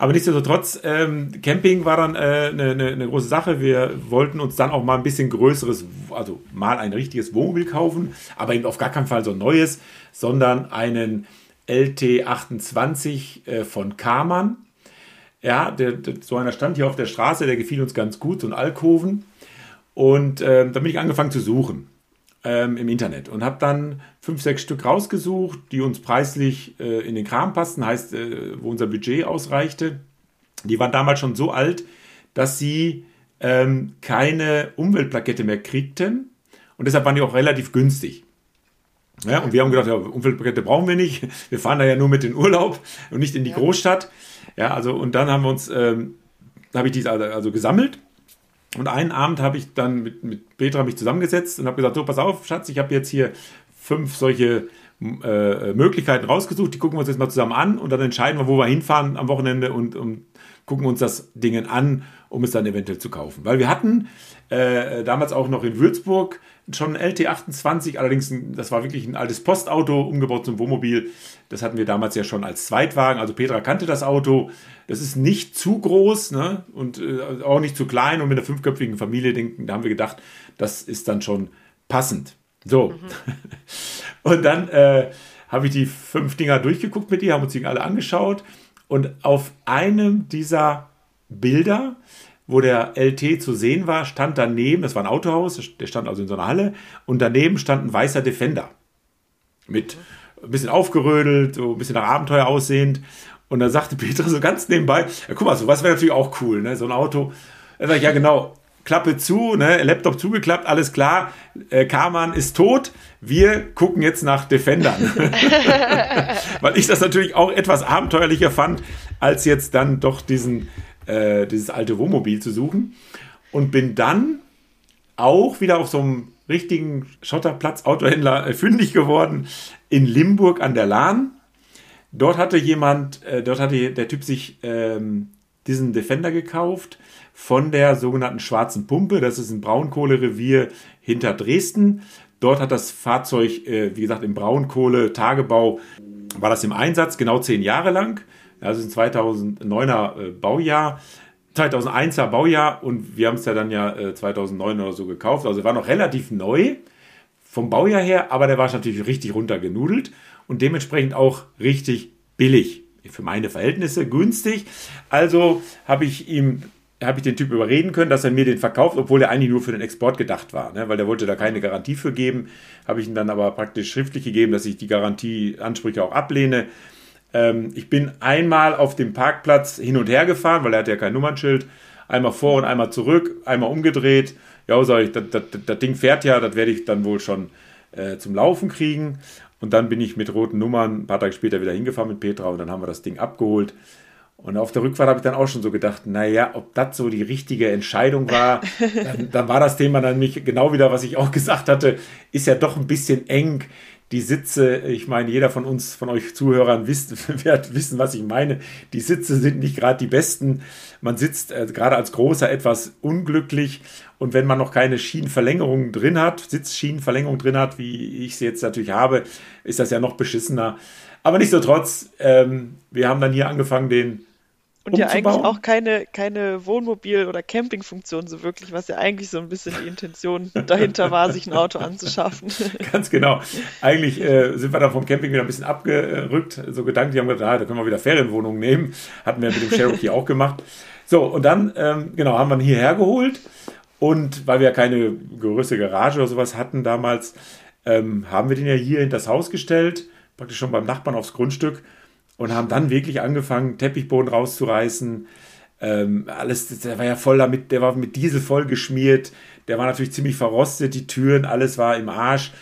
S1: Aber nichtsdestotrotz, ähm, Camping war dann eine äh, ne, ne, ne große Sache. Wir wollten uns dann auch mal ein bisschen größeres, also mal ein richtiges Wohnmobil kaufen, aber eben auf gar keinen Fall so ein neues, sondern einen LT28 äh, von Karmann. Ja, der, der, so einer stand hier auf der Straße, der gefiel uns ganz gut, so ein Alkoven. Und äh, da bin ich angefangen zu suchen ähm, im Internet und habe dann fünf, sechs Stück rausgesucht, die uns preislich äh, in den Kram passten, heißt, äh, wo unser Budget ausreichte. Die waren damals schon so alt, dass sie ähm, keine Umweltplakette mehr kriegten und deshalb waren die auch relativ günstig. Ja, und wir haben gedacht, ja, Umweltplakette brauchen wir nicht. Wir fahren da ja nur mit in Urlaub und nicht in die ja. Großstadt. Ja, also und dann haben wir uns, ähm, habe ich die also, also gesammelt und einen Abend habe ich dann mit, mit Petra mich zusammengesetzt und habe gesagt, so, pass auf, Schatz, ich habe jetzt hier fünf solche äh, Möglichkeiten rausgesucht, die gucken wir uns jetzt mal zusammen an und dann entscheiden wir, wo wir hinfahren am Wochenende und, und gucken uns das Ding an, um es dann eventuell zu kaufen. Weil wir hatten äh, damals auch noch in Würzburg schon ein LT28, allerdings das war wirklich ein altes Postauto, umgebaut zum Wohnmobil. Das hatten wir damals ja schon als Zweitwagen. Also Petra kannte das Auto. Das ist nicht zu groß ne? und äh, auch nicht zu klein. Und mit einer fünfköpfigen Familie denken, da haben wir gedacht, das ist dann schon passend. So. Mhm. <laughs> Und dann äh, habe ich die fünf Dinger durchgeguckt mit ihr, haben uns die alle angeschaut. Und auf einem dieser Bilder wo der LT zu sehen war, stand daneben, das war ein Autohaus, der stand also in so einer Halle, und daneben stand ein weißer Defender. Mit ein bisschen aufgerödelt, so ein bisschen nach Abenteuer aussehend. Und da sagte <laughs> Peter so ganz nebenbei, ja, guck mal, so was wäre natürlich auch cool, ne? so ein Auto. Da sag ich, ja genau, Klappe zu, ne? Laptop zugeklappt, alles klar, äh, Karmann ist tot, wir gucken jetzt nach Defendern. <laughs> Weil ich das natürlich auch etwas abenteuerlicher fand, als jetzt dann doch diesen äh, dieses alte Wohnmobil zu suchen und bin dann auch wieder auf so einem richtigen Schotterplatz Autohändler äh, fündig geworden in Limburg an der Lahn. Dort hatte jemand, äh, dort hatte der Typ sich ähm, diesen Defender gekauft von der sogenannten Schwarzen Pumpe. Das ist ein Braunkohlerevier hinter Dresden. Dort hat das Fahrzeug, äh, wie gesagt, im Braunkohle-Tagebau war das im Einsatz, genau zehn Jahre lang. Ist ein 2009er äh, Baujahr. 2001er Baujahr und wir haben es ja dann ja 2009 äh, oder so gekauft. Also war noch relativ neu vom Baujahr her, aber der war natürlich richtig runtergenudelt und dementsprechend auch richtig billig. Für meine Verhältnisse günstig. Also habe ich ihm habe ich den Typ überreden können, dass er mir den verkauft, obwohl er eigentlich nur für den Export gedacht war, ne? weil der wollte da keine Garantie für geben. Habe ich ihm dann aber praktisch schriftlich gegeben, dass ich die Garantieansprüche auch ablehne. Ähm, ich bin einmal auf dem Parkplatz hin und her gefahren, weil er hatte ja kein Nummernschild. Einmal vor und einmal zurück, einmal umgedreht. Ja, sag ich, das, Ding fährt ja, das werde ich dann wohl schon äh, zum Laufen kriegen. Und dann bin ich mit roten Nummern ein paar Tage später wieder hingefahren mit Petra und dann haben wir das Ding abgeholt. Und auf der Rückfahrt habe ich dann auch schon so gedacht, naja, ob das so die richtige Entscheidung war, <laughs> dann, dann war das Thema dann nicht genau wieder, was ich auch <laughs> gesagt hatte, ist ja doch ein bisschen eng die Sitze, ich meine, jeder von uns, von euch Zuhörern wisst, <laughs> wird wissen, was ich meine. Die Sitze sind nicht gerade die besten. Man sitzt äh, gerade als Großer etwas unglücklich. Und wenn man noch keine Schienenverlängerung drin hat, Sitzschienenverlängerung drin hat, wie ich sie jetzt natürlich habe, ist das ja noch beschissener. Aber nichtsdestotrotz, ähm, wir haben dann hier angefangen, den
S3: und ja eigentlich auch keine, keine Wohnmobil- oder Campingfunktion so wirklich, was ja eigentlich so ein bisschen die Intention <laughs> dahinter war, sich ein Auto anzuschaffen. <laughs>
S1: Ganz genau. Eigentlich äh, sind wir dann vom Camping wieder ein bisschen abgerückt. So gedanklich haben wir gedacht, ah, da können wir wieder Ferienwohnungen nehmen. Hatten wir mit dem Cherokee auch gemacht. So, und dann, ähm, genau, haben wir ihn hierher geholt. Und weil wir ja keine größere Garage oder sowas hatten damals, ähm, haben wir den ja hier in das Haus gestellt, praktisch schon beim Nachbarn aufs Grundstück und haben dann wirklich angefangen, Teppichboden rauszureißen. Ähm, alles, der war ja voll damit, der war mit Diesel voll geschmiert, der war natürlich ziemlich verrostet, die Türen, alles war im Arsch.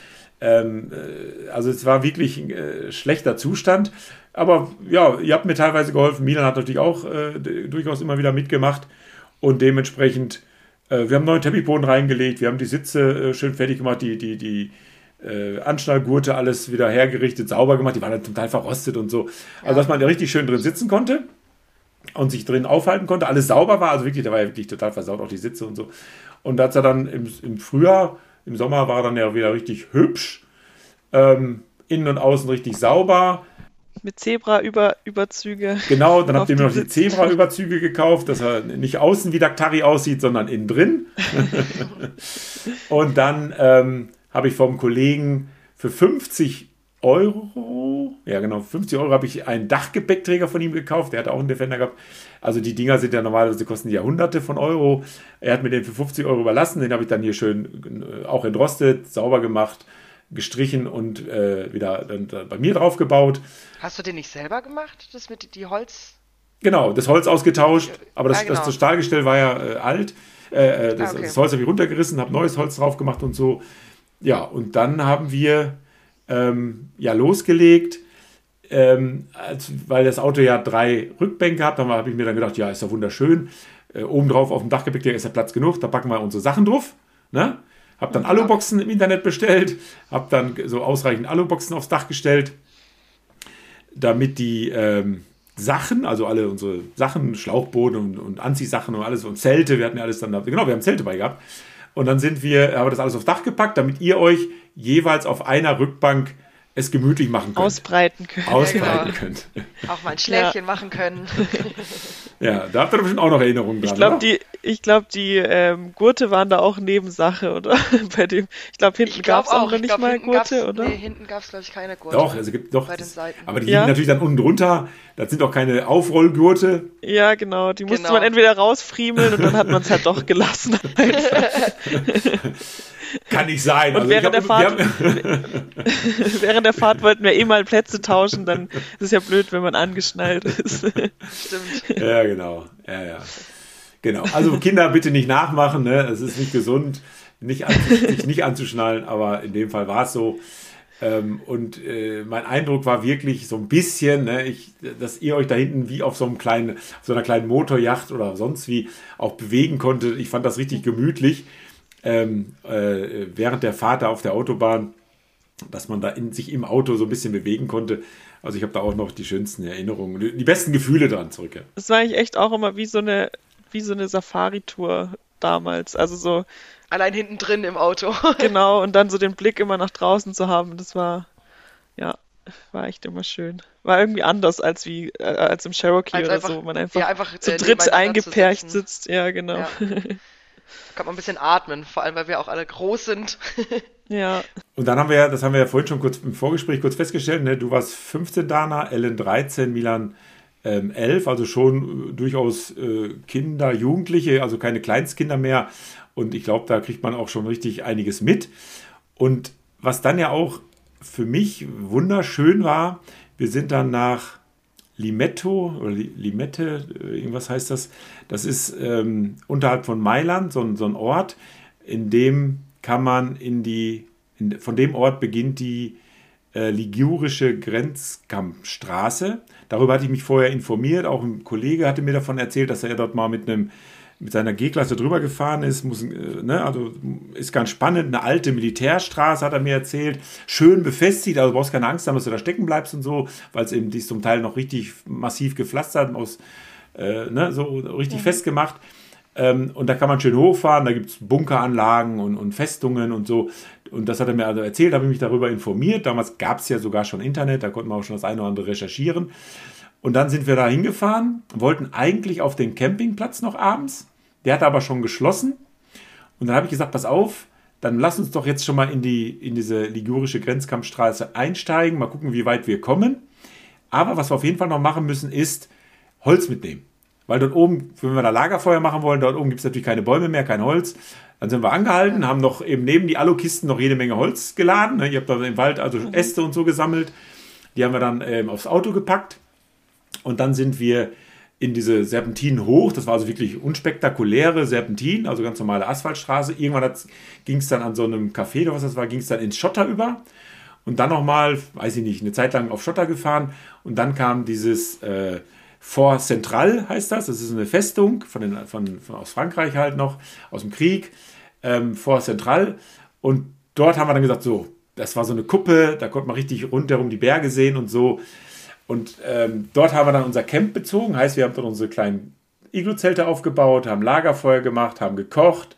S1: Ähm, äh, also es war wirklich ein äh, schlechter Zustand. Aber ja, ihr habt mir teilweise geholfen. Milan hat natürlich auch äh, durchaus immer wieder mitgemacht. Und dementsprechend, äh, wir haben neuen Teppichboden reingelegt, wir haben die Sitze äh, schön fertig gemacht, die, die, die, äh, Anschnallgurte alles wieder hergerichtet, sauber gemacht. Die waren dann total verrostet und so. Also, dass man da richtig schön drin sitzen konnte und sich drin aufhalten konnte. Alles sauber war. Also wirklich, der war ja wirklich total versaut, auch die Sitze und so. Und als er dann im, im Frühjahr, im Sommer war er dann ja wieder richtig hübsch. Ähm, innen und außen richtig sauber.
S3: Mit Zebra-Überzüge.
S1: Genau, dann habt ihr mir noch die Zebra-Überzüge gekauft, dass er nicht außen wie Daktari aussieht, sondern innen drin. <laughs> und dann ähm, habe ich vom Kollegen für 50 Euro, ja genau, 50 Euro habe ich einen Dachgepäckträger von ihm gekauft. Der hat auch einen Defender gehabt. Also die Dinger sind ja normalerweise, kosten ja hunderte von Euro. Er hat mir den für 50 Euro überlassen. Den habe ich dann hier schön äh, auch entrostet, sauber gemacht, gestrichen und äh, wieder dann, dann bei mir drauf gebaut.
S2: Hast du den nicht selber gemacht, das mit die Holz?
S1: Genau, das Holz ausgetauscht, aber das, ja, genau. das, das Stahlgestell war ja äh, alt. Äh, äh das, ah, okay. das Holz habe ich runtergerissen, habe neues Holz drauf gemacht und so. Ja, und dann haben wir ähm, ja losgelegt, ähm, als, weil das Auto ja drei Rückbänke hat. Da habe ich mir dann gedacht, ja, ist ja wunderschön. Äh, obendrauf auf dem Dachgepäck ist ja Platz genug, da packen wir unsere Sachen drauf. Ne? Hab dann Aluboxen im Internet bestellt, hab dann so ausreichend Aluboxen aufs Dach gestellt, damit die ähm, Sachen, also alle unsere Sachen, Schlauchboote und, und Anziehsachen und alles und Zelte, wir hatten ja alles dann da, genau, wir haben Zelte bei gehabt, und dann sind wir, haben wir das alles aufs Dach gepackt, damit ihr euch jeweils auf einer Rückbank es gemütlich machen könnt.
S3: Ausbreiten könnt.
S1: Ausbreiten genau. könnt.
S2: Auch mal ein Schläfchen ja. machen können. <laughs>
S1: ja, da habt ihr bestimmt auch noch Erinnerungen
S3: dran. Ich glaube, die, ich glaub, die ähm, Gurte waren da auch Nebensache, oder? <laughs> Bei dem, ich glaube, hinten gab es auch, nicht glaub, mal Gurte, oder?
S2: Nee, hinten gab es, glaube ich, keine Gurte.
S1: Doch, also gibt doch. Bei den Seiten. Aber die ja? liegen natürlich dann unten drunter. Das sind auch keine Aufrollgurte.
S3: Ja, genau. Die musste genau. man entweder rausfriemeln und dann hat man es halt doch gelassen. <laughs> <laughs>
S1: Kann nicht sein.
S3: Und also während, der Fahrt, <laughs> während der Fahrt wollten wir eh mal Plätze tauschen, dann ist es ja blöd, wenn man angeschnallt ist. <laughs>
S1: Stimmt. Ja, genau. Ja, ja. Genau. Also Kinder bitte nicht nachmachen, ne? Es ist nicht gesund, nicht sich nicht anzuschnallen, aber in dem Fall war es so. Ähm, und äh, mein Eindruck war wirklich so ein bisschen, ne, ich, dass ihr euch da hinten wie auf so einem kleinen, auf so einer kleinen Motorjacht oder sonst wie auch bewegen konntet. Ich fand das richtig gemütlich ähm, äh, während der Fahrt da auf der Autobahn, dass man da in, sich im Auto so ein bisschen bewegen konnte. Also ich habe da auch noch die schönsten Erinnerungen, die besten Gefühle dran zurück. Ja.
S3: Das war eigentlich echt auch immer wie so eine, wie so eine Safari-Tour damals. Also so.
S2: Allein hinten drin im Auto. <laughs>
S3: genau, und dann so den Blick immer nach draußen zu haben, das war, ja, war echt immer schön. War irgendwie anders als wie äh, als im Cherokee als oder einfach, so. Man einfach, ja, einfach zu äh, dritt eingepfercht sitzt. Ja, genau. Ja. <laughs>
S2: kann man ein bisschen atmen, vor allem weil wir auch alle groß sind. <laughs>
S3: ja.
S1: Und dann haben wir ja, das haben wir ja vorhin schon kurz im Vorgespräch kurz festgestellt, ne? du warst 15 Dana, Ellen 13, Milan ähm, 11, also schon äh, durchaus äh, Kinder, Jugendliche, also keine Kleinstkinder mehr. Und ich glaube, da kriegt man auch schon richtig einiges mit. Und was dann ja auch für mich wunderschön war, wir sind dann nach Limetto oder Limette, äh, irgendwas heißt das. Das ist ähm, unterhalb von Mailand so, so, ein Ort, in dem kann man in die, in, von dem Ort beginnt die äh, Ligurische Grenzkampfstraße. Darüber hatte ich mich vorher informiert. Auch ein Kollege hatte mir davon erzählt, dass er dort mal mit einem mit seiner G-Klasse drüber gefahren ist, muss, äh, ne, also ist ganz spannend. Eine alte Militärstraße hat er mir erzählt, schön befestigt, also du brauchst keine Angst haben, dass du da stecken bleibst und so, weil es eben die ist zum Teil noch richtig massiv gepflastert, aus, äh, ne, so richtig mhm. festgemacht. Ähm, und da kann man schön hochfahren, da gibt es Bunkeranlagen und, und Festungen und so. Und das hat er mir also erzählt, habe ich mich darüber informiert. Damals gab es ja sogar schon Internet, da konnte man auch schon das eine oder andere recherchieren. Und dann sind wir da hingefahren, wollten eigentlich auf den Campingplatz noch abends. Der hat aber schon geschlossen. Und dann habe ich gesagt, pass auf, dann lass uns doch jetzt schon mal in, die, in diese ligurische Grenzkampfstraße einsteigen, mal gucken, wie weit wir kommen. Aber was wir auf jeden Fall noch machen müssen, ist Holz mitnehmen. Weil dort oben, wenn wir da Lagerfeuer machen wollen, dort oben gibt es natürlich keine Bäume mehr, kein Holz. Dann sind wir angehalten, haben noch eben neben die Alukisten noch jede Menge Holz geladen. Ne? Ihr habt da im Wald also mhm. Äste und so gesammelt. Die haben wir dann ähm, aufs Auto gepackt. Und dann sind wir in diese Serpentinen hoch. Das war also wirklich unspektakuläre Serpentinen, also ganz normale Asphaltstraße. Irgendwann ging es dann an so einem Café oder was das war, ging es dann ins Schotter über. Und dann nochmal, weiß ich nicht, eine Zeit lang auf Schotter gefahren. Und dann kam dieses äh, Fort Central, heißt das. Das ist eine Festung von, den, von, von aus Frankreich halt noch, aus dem Krieg. Ähm, Fort Central. Und dort haben wir dann gesagt, so, das war so eine Kuppe, da konnte man richtig rundherum die Berge sehen und so. Und ähm, dort haben wir dann unser Camp bezogen. Heißt, wir haben dann unsere kleinen Iglu-Zelte aufgebaut, haben Lagerfeuer gemacht, haben gekocht.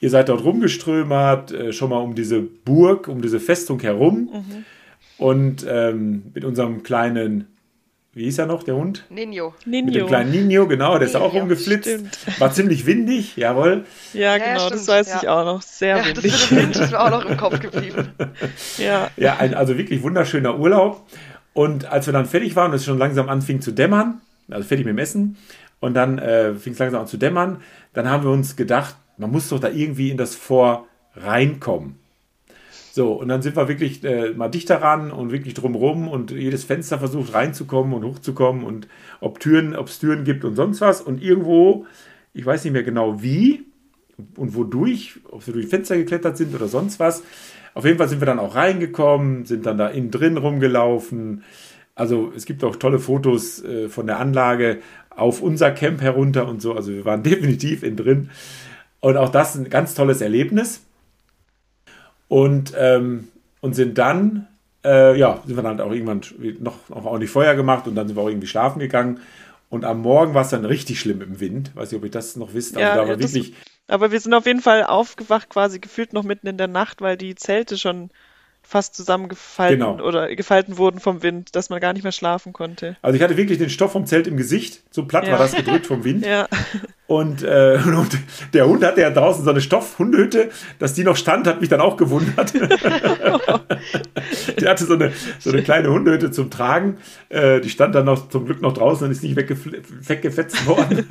S1: Ihr seid dort rumgeströmert, äh, schon mal um diese Burg, um diese Festung herum. Mhm. Und ähm, mit unserem kleinen, wie hieß er noch, der Hund?
S2: Nino.
S1: Nino. Mit dem kleinen Nino, genau, der ist auch rumgeflitzt. Stimmt. War ziemlich windig, jawohl.
S3: Ja, genau, ja, das weiß ja. ich auch noch. Sehr ja, windig. Das
S2: Wind ist mir auch noch im Kopf geblieben. <laughs>
S1: ja. Ja, ein, also wirklich wunderschöner Urlaub. Und als wir dann fertig waren und es schon langsam anfing zu dämmern, also fertig mit dem Essen, und dann äh, fing es langsam an zu dämmern, dann haben wir uns gedacht, man muss doch da irgendwie in das Vor reinkommen. So, und dann sind wir wirklich äh, mal dichter ran und wirklich drumrum und jedes Fenster versucht reinzukommen und hochzukommen und ob es Türen gibt und sonst was. Und irgendwo, ich weiß nicht mehr genau wie und wodurch, ob wir durch Fenster geklettert sind oder sonst was, auf jeden Fall sind wir dann auch reingekommen, sind dann da innen drin rumgelaufen. Also es gibt auch tolle Fotos äh, von der Anlage auf unser Camp herunter und so. Also wir waren <laughs> definitiv innen drin. Und auch das ein ganz tolles Erlebnis. Und, ähm, und sind dann, äh, ja, sind wir dann auch irgendwann noch, noch ordentlich Feuer gemacht und dann sind wir auch irgendwie schlafen gegangen. Und am Morgen war es dann richtig schlimm im Wind. Weiß nicht, ob ihr das noch wisst. Also
S3: ja,
S1: da
S3: war
S1: ja, wirklich
S3: aber wir sind auf jeden Fall aufgewacht, quasi gefühlt noch mitten in der Nacht, weil die Zelte schon fast zusammengefalten genau. oder gefalten wurden vom Wind, dass man gar nicht mehr schlafen konnte.
S1: Also ich hatte wirklich den Stoff vom Zelt im Gesicht, so platt ja. war das gedrückt vom Wind. <laughs> ja. Und, äh, <laughs> und, der Hund hatte ja draußen so eine Stoffhundehütte, dass die noch stand, hat mich dann auch gewundert. <laughs> die hatte so eine, so eine kleine Hundehütte zum Tragen. Äh, die stand dann noch zum Glück noch draußen und ist nicht weggefetzt worden.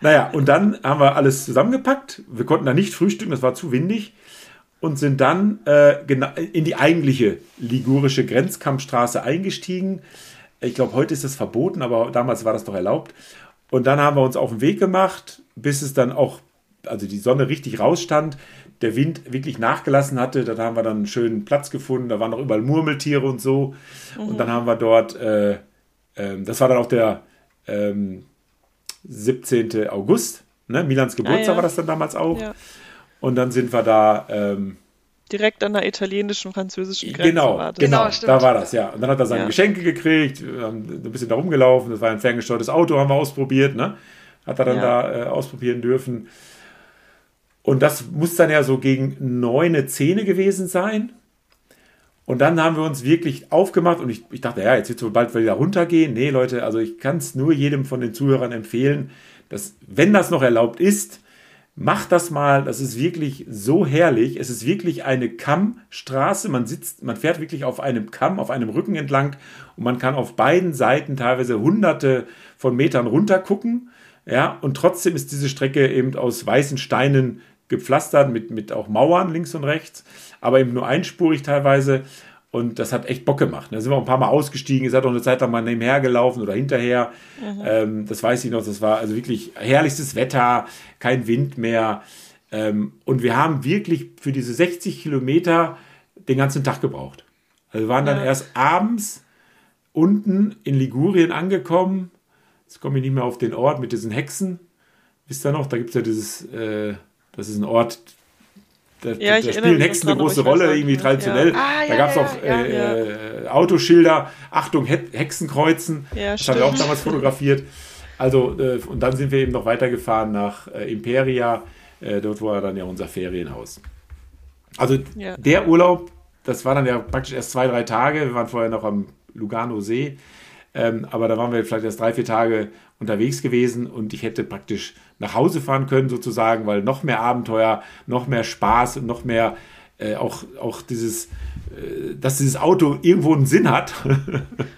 S1: naja, und dann haben wir alles zusammengepackt. Wir konnten da nicht frühstücken, das war zu windig und sind dann äh, in die eigentliche ligurische Grenzkampfstraße eingestiegen. Ich glaube, heute ist das verboten, aber damals war das doch erlaubt. Und dann haben wir uns auf den Weg gemacht, bis es dann auch, also die Sonne richtig rausstand, der Wind wirklich nachgelassen hatte. Dann haben wir dann einen schönen Platz gefunden, da waren noch überall Murmeltiere und so. Mhm. Und dann haben wir dort, äh, äh, das war dann auch der ähm, 17. August, ne? Milans Geburtstag ah, ja. war das dann damals auch. Ja. Und dann sind wir da. Ähm,
S3: Direkt an der italienischen, französischen Grenze.
S1: Genau, war das. genau, genau da war das, ja. Und dann hat er seine ja. Geschenke gekriegt, haben ein bisschen da rumgelaufen, das war ein ferngesteuertes Auto, haben wir ausprobiert, ne? Hat er dann ja. da äh, ausprobieren dürfen. Und das muss dann ja so gegen neune, Zähne gewesen sein. Und dann haben wir uns wirklich aufgemacht und ich, ich dachte, ja, jetzt wird es bald wieder runtergehen. Nee, Leute, also ich kann es nur jedem von den Zuhörern empfehlen, dass, wenn das noch erlaubt ist, Macht das mal, das ist wirklich so herrlich. Es ist wirklich eine Kammstraße. Man sitzt, man fährt wirklich auf einem Kamm, auf einem Rücken entlang und man kann auf beiden Seiten teilweise hunderte von Metern runter gucken. Ja, und trotzdem ist diese Strecke eben aus weißen Steinen gepflastert mit, mit auch Mauern links und rechts, aber eben nur einspurig teilweise. Und das hat echt Bock gemacht. Da sind wir ein paar Mal ausgestiegen. Ihr seid auch eine Zeit lang mal nebenher gelaufen oder hinterher. Mhm. Ähm, das weiß ich noch. Das war also wirklich herrlichstes Wetter, kein Wind mehr. Ähm, und wir haben wirklich für diese 60 Kilometer den ganzen Tag gebraucht. Also wir waren dann
S3: Ja.
S1: erst abends unten in Ligurien angekommen. Jetzt komme ich nicht mehr auf den Ort mit diesen Hexen. Wisst ihr noch? Da gibt es ja dieses, äh, das ist ein Ort, da,
S3: Ja,
S1: da spielen Hexen eine große Rolle,
S3: auch
S1: irgendwie traditionell.
S2: Ja. Ah,
S1: da
S2: ja,
S1: gab es auch äh, Autoschilder, Achtung, He Hexenkreuzen. Das haben wir auch damals fotografiert. Also, äh, und dann sind wir eben noch weitergefahren nach äh, Imperia. Äh, dort war dann ja unser Ferienhaus. Also der Urlaub, das war dann ja praktisch erst zwei, drei Tage. Wir waren vorher noch am Lugano See. Ähm, aber da waren wir vielleicht erst drei, vier Tage unterwegs gewesen und ich hätte praktisch nach Hause fahren können sozusagen, weil noch mehr Abenteuer, noch mehr Spaß und noch mehr äh, auch, auch dieses, äh, dass dieses Auto irgendwo einen Sinn hat.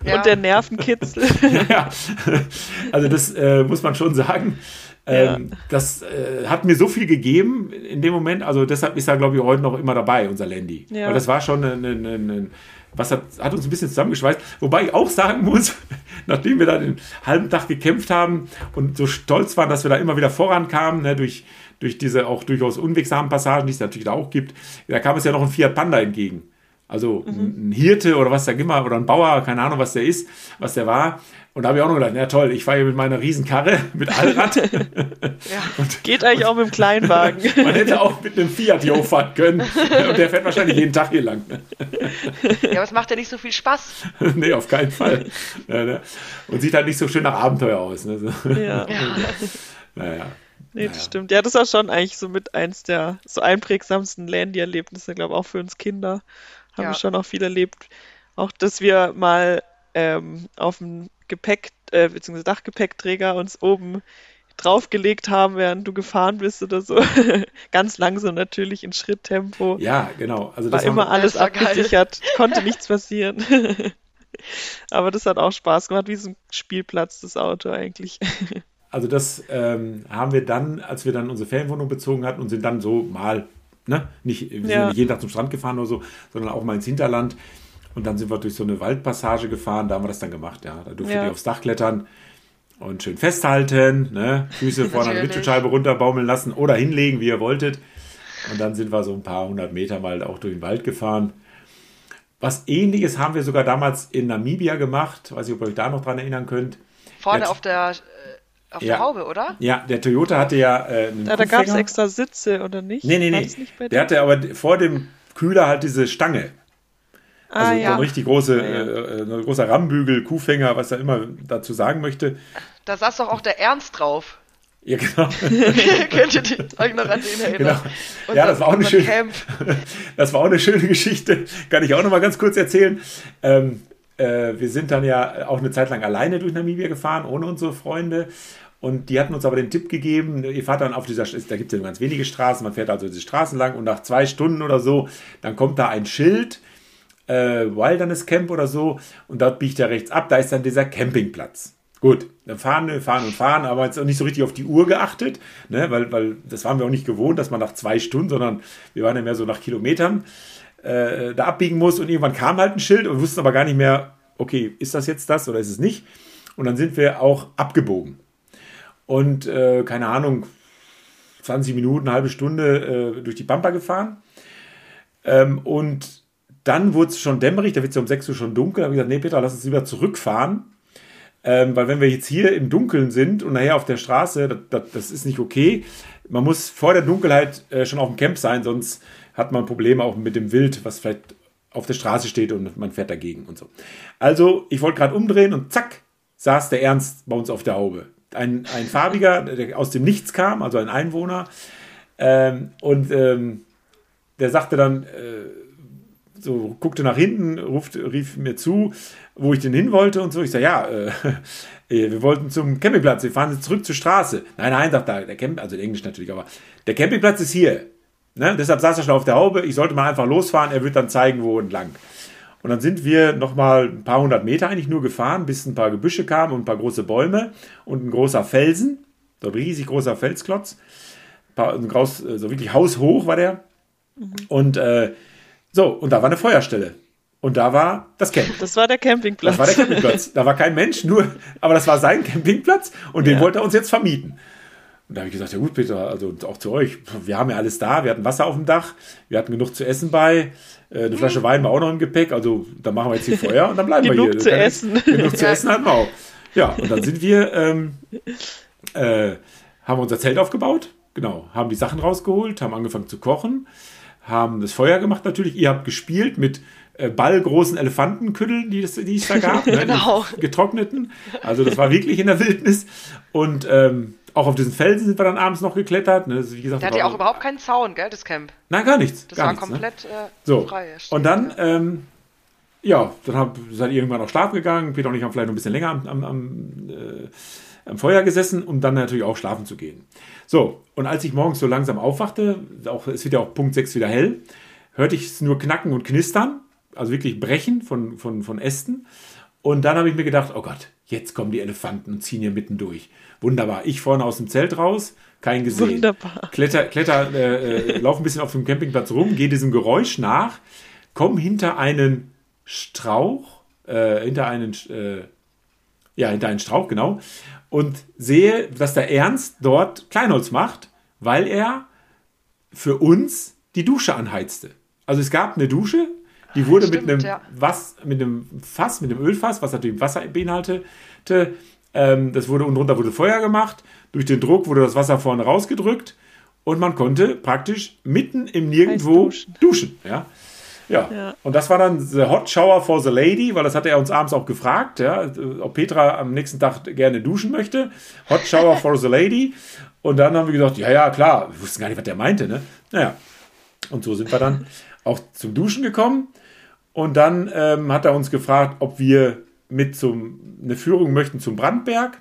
S2: Ja. <laughs>
S3: Und der Nervenkitzel. <laughs>
S1: ja, also das äh, muss man schon sagen. Ähm, Das äh, hat mir so viel gegeben in dem Moment. Also deshalb ist er, glaube ich, heute noch immer dabei, unser Landy.
S3: Ja.
S1: Weil das war schon ein, ein, ein, ein was hat, hat uns ein bisschen zusammengeschweißt. Wobei ich auch sagen muss, <laughs> nachdem wir da den halben Tag gekämpft haben und so stolz waren, dass wir da immer wieder vorankamen, ne, durch, durch diese auch durchaus unwegsamen Passagen, die es natürlich da auch gibt, da kam es ja noch ein Fiat Panda entgegen. Also ein ein Hirte oder was der immer, oder ein Bauer, keine Ahnung, was der ist, was der war. Und da habe ich auch noch gedacht, na toll, ich fahre hier mit meiner Riesenkarre, <laughs> mit Allrad. <laughs>
S2: Ja.
S3: Geht eigentlich auch mit dem Kleinwagen. <laughs>
S1: Man hätte auch mit einem Fiat hier hochfahren können. Und der fährt wahrscheinlich jeden Tag hier lang.
S2: Ja, aber es macht ja nicht so viel Spaß.
S1: nee, auf keinen Fall. Ne? Und sieht halt nicht so schön nach Abenteuer aus. Ne?
S3: Ja.
S1: naja.
S3: Nee,
S1: Naja.
S3: das stimmt. Ja, das war schon eigentlich so mit eins der so einprägsamsten Landy-Erlebnisse, glaube ich, auch für uns Kinder. Haben
S2: Ja.
S3: wir schon auch viel erlebt. Auch, dass wir mal ähm, auf dem Gepäck, äh, beziehungsweise Dachgepäckträger uns oben draufgelegt haben, während du gefahren bist oder so. <laughs> Ganz langsam natürlich in Schritttempo.
S1: Ja, genau. Also
S3: War
S1: das
S3: immer
S1: war,
S3: alles
S2: Das war geil.
S3: abgesichert, konnte nichts <laughs> passieren. <laughs> Aber das hat auch Spaß gemacht, wie so ein Spielplatz, das Auto eigentlich.
S1: also das ähm, haben wir dann, als wir dann unsere Ferienwohnung bezogen hatten und sind dann so mal, ne, nicht, wir sind
S3: Ja.
S1: nicht jeden Tag zum Strand gefahren oder so, sondern auch mal ins Hinterland. Und dann sind wir durch so eine Waldpassage gefahren, da haben wir das dann gemacht, ja. Da durftet
S3: Ja.
S1: ihr aufs Dach klettern und schön festhalten, ne? Füße <laughs> vorne an der. Windschutzscheibe runterbaumeln lassen oder hinlegen, wie ihr wolltet. Und dann sind wir so ein paar hundert Meter mal auch durch den Wald gefahren. Was ähnliches haben wir sogar damals in Namibia gemacht. Weiß nicht, ob ihr euch da noch dran erinnern könnt.
S2: Vorne
S1: Jetzt-
S2: auf der, auf
S1: Ja.
S2: der Haube, oder?
S1: Ja, der Toyota hatte ja äh, einen
S3: Ja, da gab es extra Sitze, oder nicht?
S1: Nee, nee, nee.
S3: nicht bei
S1: Der hatte aber vor dem Kühler halt diese Stange.
S3: Ah,
S1: Also so
S3: ja.
S1: ein richtig große,
S3: Ja, ja.
S1: äh, ein großer Rammbügel, Kuhfänger, was er immer dazu sagen möchte.
S2: Da saß doch auch der Ernst drauf.
S1: Ja, genau. <laughs>
S2: Könnt ihr die- euch noch an den erinnern?
S1: Genau. Ja, das war auch eine schöne, <laughs> das war auch eine schöne Geschichte. Kann ich auch noch mal ganz kurz erzählen. Ähm, äh, wir sind dann ja auch eine Zeit lang alleine durch Namibia gefahren, ohne unsere Freunde. Und die hatten uns aber den Tipp gegeben, ihr fahrt dann auf dieser, da gibt es ja nur ganz wenige Straßen, man fährt also diese Straßen lang und nach zwei Stunden oder so, dann kommt da ein Schild, äh, Wilderness Camp oder so, und dort biegt er rechts ab, da ist dann dieser Campingplatz. Gut, dann fahren wir, fahren und fahren, aber jetzt auch nicht so richtig auf die Uhr geachtet, ne, weil, weil das waren wir auch nicht gewohnt, dass man nach zwei Stunden, sondern wir waren ja mehr so nach Kilometern äh, da abbiegen muss und irgendwann kam halt ein Schild und wussten aber gar nicht mehr, okay, ist das jetzt das oder ist es nicht? Und dann sind wir auch abgebogen. Und äh, keine Ahnung, 20 Minuten, eine halbe Stunde äh, durch die Pampa gefahren. Ähm, und dann wurde es schon dämmerig, da wird es ja um 6 Uhr schon dunkel. Da habe ich gesagt, nee, Peter, lass uns lieber zurückfahren. Ähm, weil wenn wir jetzt hier im Dunkeln sind und nachher auf der Straße, das, das, das ist nicht okay. Man muss vor der Dunkelheit äh, schon auf dem Camp sein, sonst hat man Probleme auch mit dem Wild, was vielleicht auf der Straße steht und man fährt dagegen und so. Also, ich wollte gerade umdrehen und zack, saß der Ernst bei uns auf der Haube. Ein, ein farbiger, der aus dem Nichts kam, also ein Einwohner. Ähm, und ähm, der sagte dann, äh, so guckte nach hinten, ruft, rief mir zu, wo ich denn hin wollte und so. Ich sage, ja, <laughs> äh, wir wollten zum Campingplatz, wir fahren jetzt zurück zur Straße. Nein, nein, sagt er, der Camp, also in Englisch natürlich, aber der Campingplatz ist hier. Ne? Deshalb saß er schon auf der Haube, ich sollte mal einfach losfahren, er wird dann zeigen, wo entlang. Und dann sind wir nochmal ein paar hundert Meter eigentlich nur gefahren, bis ein paar Gebüsche kamen und ein paar große Bäume und ein großer Felsen, so ein riesig großer Felsklotz. Paar, groß, so wirklich haushoch war der. Und äh, so, und da war eine Feuerstelle. Und da war das Camp.
S3: Das war der Campingplatz.
S1: Das war der Campingplatz. Da war kein Mensch, nur, aber das war sein Campingplatz und den
S3: Ja.
S1: wollte er uns jetzt vermieten. Und da habe ich gesagt, ja gut, Peter, also auch zu euch, wir haben ja alles da, wir hatten Wasser auf dem Dach, wir hatten genug zu essen bei, äh, eine Flasche Wein war auch noch im Gepäck, also da machen wir jetzt hier Feuer und dann bleiben wir hier.
S3: Genug zu essen.
S1: Genug zu essen hatten wir auch. Ja, und dann sind wir, ähm, äh, haben unser Zelt aufgebaut, genau, haben die Sachen rausgeholt, haben angefangen zu kochen, haben das Feuer gemacht natürlich, ihr habt gespielt mit äh, ballgroßen Elefantenkütteln, die, die es da gab, ne, <laughs>
S2: Genau.
S1: getrockneten. Also das war wirklich in der Wildnis. Und ähm, auch auf diesen Felsen sind wir dann abends noch geklettert. Ne? Also, wie gesagt,
S2: Der hat ja auch überhaupt keinen Zaun, gell, das Camp.
S1: Nein, gar nichts.
S2: Das
S1: gar
S2: war
S1: nichts, ne?
S2: komplett äh,
S1: So,
S2: frei.
S1: und dann, ähm, ja, dann hab, seid ihr irgendwann auf Schlaf gegangen. Peter und ich haben vielleicht noch ein bisschen länger am, am, am, äh, am Feuer gesessen, um dann natürlich auch schlafen zu gehen. So, und als ich morgens so langsam aufwachte, auch, es wird ja auch Punkt 6 wieder hell, hörte ich es nur knacken und knistern, also wirklich brechen von, von, von Ästen. Und dann habe ich mir gedacht, oh Gott, jetzt kommen die Elefanten und ziehen hier mitten durch. Wunderbar. Ich vorne aus dem Zelt raus, kein gesehen.
S3: Wunderbar.
S1: Kletter, kletter, äh, äh, lauf ein bisschen auf dem Campingplatz rum, gehe diesem Geräusch nach, komm hinter einen Strauch, äh, hinter einen, äh, ja, hinter einen Strauch, genau, und sehe, dass der Ernst dort Kleinholz macht, weil er für uns die Dusche anheizte. Also es gab eine Dusche, die wurde
S2: Stimmt,
S1: mit einem
S2: ja.
S1: was, mit einem Fass, mit einem Ölfass, was natürlich Wasser beinhaltete, ähm, das wurde unten drunter wurde Feuer gemacht. Durch den Druck wurde das Wasser vorne rausgedrückt und man konnte praktisch mitten im Nirgendwo
S3: duschen.
S1: duschen. ja. Ja.
S3: Ja.
S1: und das war dann the Hot Shower for the Lady, weil das hatte er uns abends auch gefragt, ja, ob Petra am nächsten Tag gerne duschen möchte. Hot Shower for the Lady. Und dann haben wir gesagt, ja, ja, klar, wir wussten gar nicht, was der meinte, ne? Naja, und so sind wir dann auch zum Duschen gekommen. Und dann ähm, hat er uns gefragt, ob wir mit zum, eine Führung möchten zum Brandberg.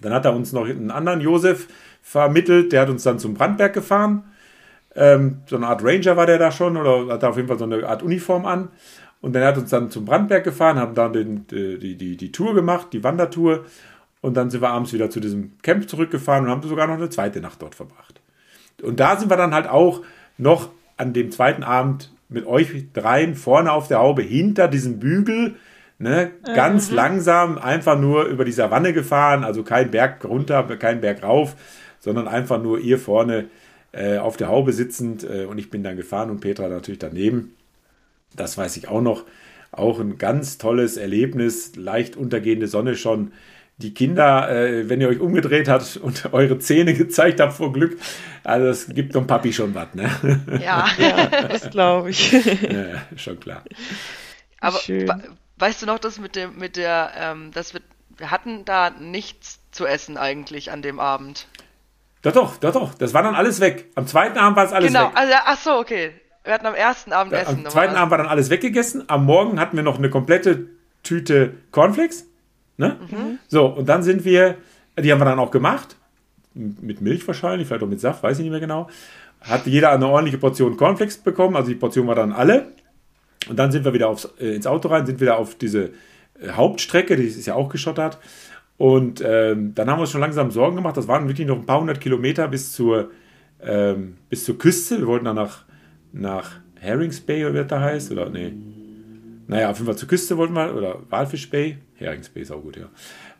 S1: Dann hat er uns noch einen anderen Josef vermittelt, der hat uns dann zum Brandberg gefahren. Ähm, so eine Art Ranger war der da schon oder hat auf jeden Fall so eine Art Uniform an. Und dann hat uns dann zum Brandberg gefahren, haben dann den, die, die, die Tour gemacht, die Wandertour. Und dann sind wir abends wieder zu diesem Camp zurückgefahren und haben sogar noch eine zweite Nacht dort verbracht. Und da sind wir dann halt auch noch an dem zweiten Abend mit euch dreien vorne auf der Haube hinter diesem Bügel, ne, ganz langsam einfach nur über die Savanne gefahren, also kein Berg runter, kein Berg rauf, sondern einfach nur ihr vorne äh, auf der Haube sitzend äh, und ich bin dann gefahren und Petra natürlich daneben. Das weiß ich auch noch. Auch ein ganz tolles Erlebnis, leicht untergehende Sonne schon. Die Kinder, äh, wenn ihr euch umgedreht habt und <laughs> eure Zähne gezeigt habt vor Glück, also es gibt dem Papi schon was, ne? <laughs>
S2: Ja, <laughs>
S3: Ja, das glaube ich.
S1: ja, schon klar.
S2: aber we- weißt du noch, das mit dem, mit der, ähm, das wir, wir hatten da nichts zu essen eigentlich an dem Abend.
S1: Doch, doch, doch, doch. Das war dann alles weg. Am zweiten Abend war es alles
S2: genau,
S1: weg.
S2: also ach so, okay. Wir hatten am ersten Abend
S1: Ja,
S2: Essen.
S1: Am zweiten. Abend war dann alles weggegessen. Am Morgen hatten wir noch eine komplette Tüte Cornflakes. Ne?
S2: Mhm.
S1: So, und dann sind wir, die haben wir dann auch gemacht. Mit Milch wahrscheinlich, vielleicht auch mit Saft, weiß ich nicht mehr genau. Hat jeder eine ordentliche Portion Cornflakes bekommen. Also die Portion war dann alle. Und dann sind wir wieder aufs, äh, ins Auto rein, sind wieder auf diese äh, Hauptstrecke, die ist ja auch geschottert. Und ähm, dann haben wir uns schon langsam Sorgen gemacht. Das waren wirklich noch ein paar hundert Kilometer bis zur, ähm, bis zur Küste. Wir wollten dann nach, nach Herrings Bay, oder wie das da heißt. Oder nee. Naja, auf jeden Fall zur Küste wollten wir, oder Walfisch Bay. Herrings Bay ist auch gut, ja.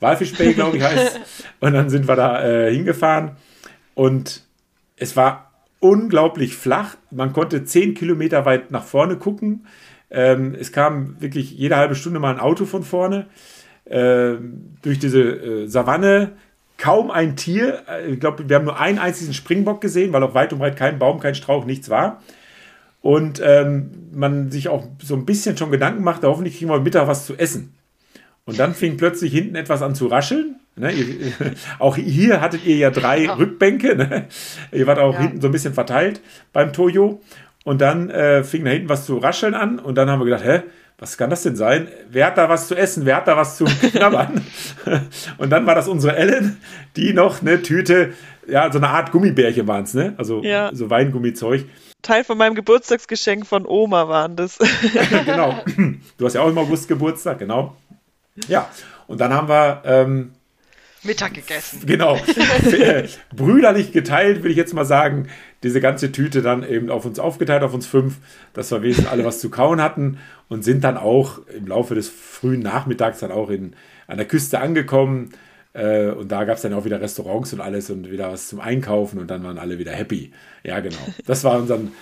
S1: Walfisch Bay, glaube ich, heißt. <laughs> Und dann sind wir da äh, hingefahren. Und es war unglaublich flach. Man konnte zehn Kilometer weit nach vorne gucken. Ähm, es kam wirklich jede halbe Stunde mal ein Auto von vorne. Ähm, durch diese äh, Savanne kaum ein Tier. Äh, Ich glaube, wir haben nur einen einzigen Springbock gesehen, weil auch weit und breit kein Baum, kein Strauch, nichts war. Und ähm, man sich auch so ein bisschen schon Gedanken machte, hoffentlich kriegen wir Mittag was zu essen. Und dann fing plötzlich hinten etwas an zu rascheln. Ne? Ihr, <laughs> auch hier hattet ihr ja drei
S2: Ja.
S1: Rückbänke. Ne? Ihr wart auch
S2: Ja.
S1: hinten so ein bisschen verteilt beim Toyo. Und dann äh, fing da hinten was zu rascheln an. Und dann haben wir gedacht, hä, was kann das denn sein? Wer hat da was zu essen? Wer hat da was zu knabbern? <laughs> und dann war das unsere Ellen, die noch eine Tüte, ja, so eine Art Gummibärchen waren es, ne? Also
S3: Ja.
S1: so Weingummizeug.
S3: Teil von meinem Geburtstagsgeschenk von Oma waren das. <laughs> <laughs>
S1: genau. Du hast ja auch im August Geburtstag, genau. Ja, und dann haben wir, ähm,
S2: Mittag gegessen.
S1: genau, <laughs> brüderlich geteilt, will ich jetzt mal sagen, diese ganze Tüte dann eben auf uns aufgeteilt, auf uns fünf, dass wir wenigstens alle was zu kauen hatten und sind dann auch im Laufe des frühen Nachmittags dann auch in, an der Küste angekommen. Äh, und da gab es dann auch wieder Restaurants und alles und wieder was zum Einkaufen und dann waren alle wieder happy. Ja, genau. Das war unseren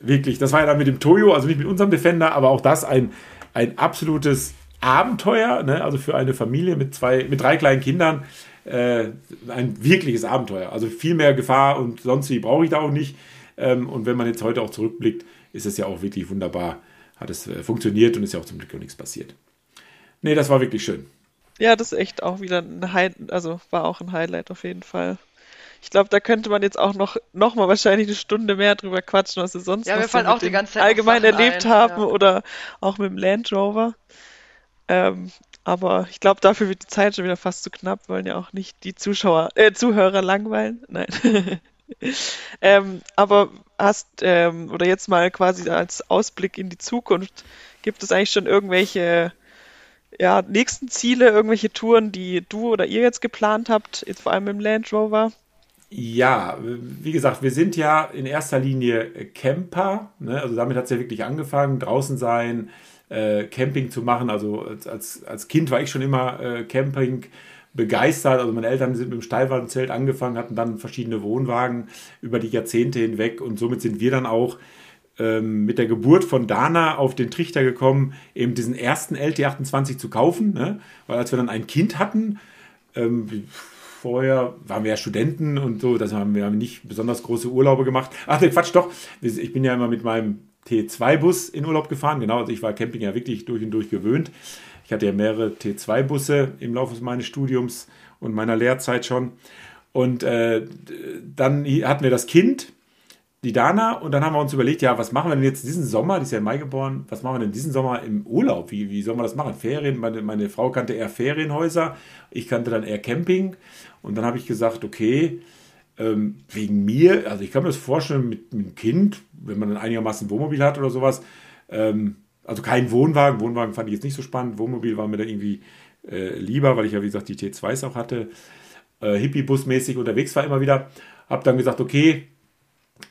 S1: wirklich, das war ja dann mit dem Toyo, also nicht mit unserem Defender, aber auch das ein, ein absolutes Abenteuer, ne? also für eine Familie mit zwei, mit drei kleinen Kindern, äh, ein wirkliches Abenteuer. Also viel mehr Gefahr und sonst wie brauche ich da auch nicht. Ähm, und wenn man jetzt heute auch zurückblickt, ist es ja auch wirklich wunderbar, hat es äh, funktioniert und ist ja auch zum Glück auch nichts passiert. Nee, das war wirklich schön.
S3: Ja, das ist echt auch wieder ein Highlight, also war auch ein Highlight auf jeden Fall. Ich glaube, da könnte man jetzt auch noch, noch mal wahrscheinlich eine Stunde mehr drüber quatschen, was wir sonst
S2: ja,
S3: noch
S2: wir so auch die ganze Zeit
S3: allgemein erlebt
S2: ein,
S3: haben
S2: ja.
S3: oder auch mit dem Land Rover. Ähm, aber ich glaube, dafür wird die Zeit schon wieder fast zu knapp, wollen ja auch nicht die Zuschauer, äh, Zuhörer langweilen. Nein. <laughs> ähm, aber hast, ähm, oder jetzt mal quasi als Ausblick in die Zukunft, gibt es eigentlich schon irgendwelche ja, nächsten Ziele, irgendwelche Touren, die du oder ihr jetzt geplant habt, jetzt vor allem im Land Rover?
S1: Ja, wie gesagt, wir sind ja in erster Linie Camper. Ne? Also damit hat es ja wirklich angefangen, draußen sein, äh, Camping zu machen. Also als, als, als Kind war ich schon immer äh, Camping begeistert. Also meine Eltern sind mit dem Steilwandenzelt angefangen, hatten dann verschiedene Wohnwagen über die Jahrzehnte hinweg und somit sind wir dann auch ähm, mit der Geburt von Dana auf den Trichter gekommen, eben diesen ersten LT28 zu kaufen. Ne? Weil als wir dann ein Kind hatten, ähm, vorher waren wir ja Studenten und so, das haben wir nicht besonders große Urlaube gemacht. Ach, nee, Quatsch, doch. Ich bin ja immer mit meinem T2-Bus in Urlaub gefahren. Genau, also ich war Camping ja wirklich durch und durch gewöhnt. Ich hatte ja mehrere T2-Busse im Laufe meines Studiums und meiner Lehrzeit schon. Und äh, dann hatten wir das Kind, die Dana, und dann haben wir uns überlegt, ja, was machen wir denn jetzt diesen Sommer, die ist ja im Mai geboren, was machen wir denn diesen Sommer im Urlaub? Wie, wie sollen wir das machen? Ferien, meine, meine Frau kannte eher Ferienhäuser, ich kannte dann eher Camping. Und dann habe ich gesagt, okay, ähm, wegen mir, also ich kann mir das vorstellen mit, einem Kind, wenn man dann einigermaßen ein Wohnmobil hat oder sowas, ähm, also kein Wohnwagen, Wohnwagen fand ich jetzt nicht so spannend, Wohnmobil war mir dann irgendwie äh, lieber, weil ich ja wie gesagt die T2s auch hatte, äh, Hippie-Bus-mäßig unterwegs war immer wieder, habe dann gesagt, okay,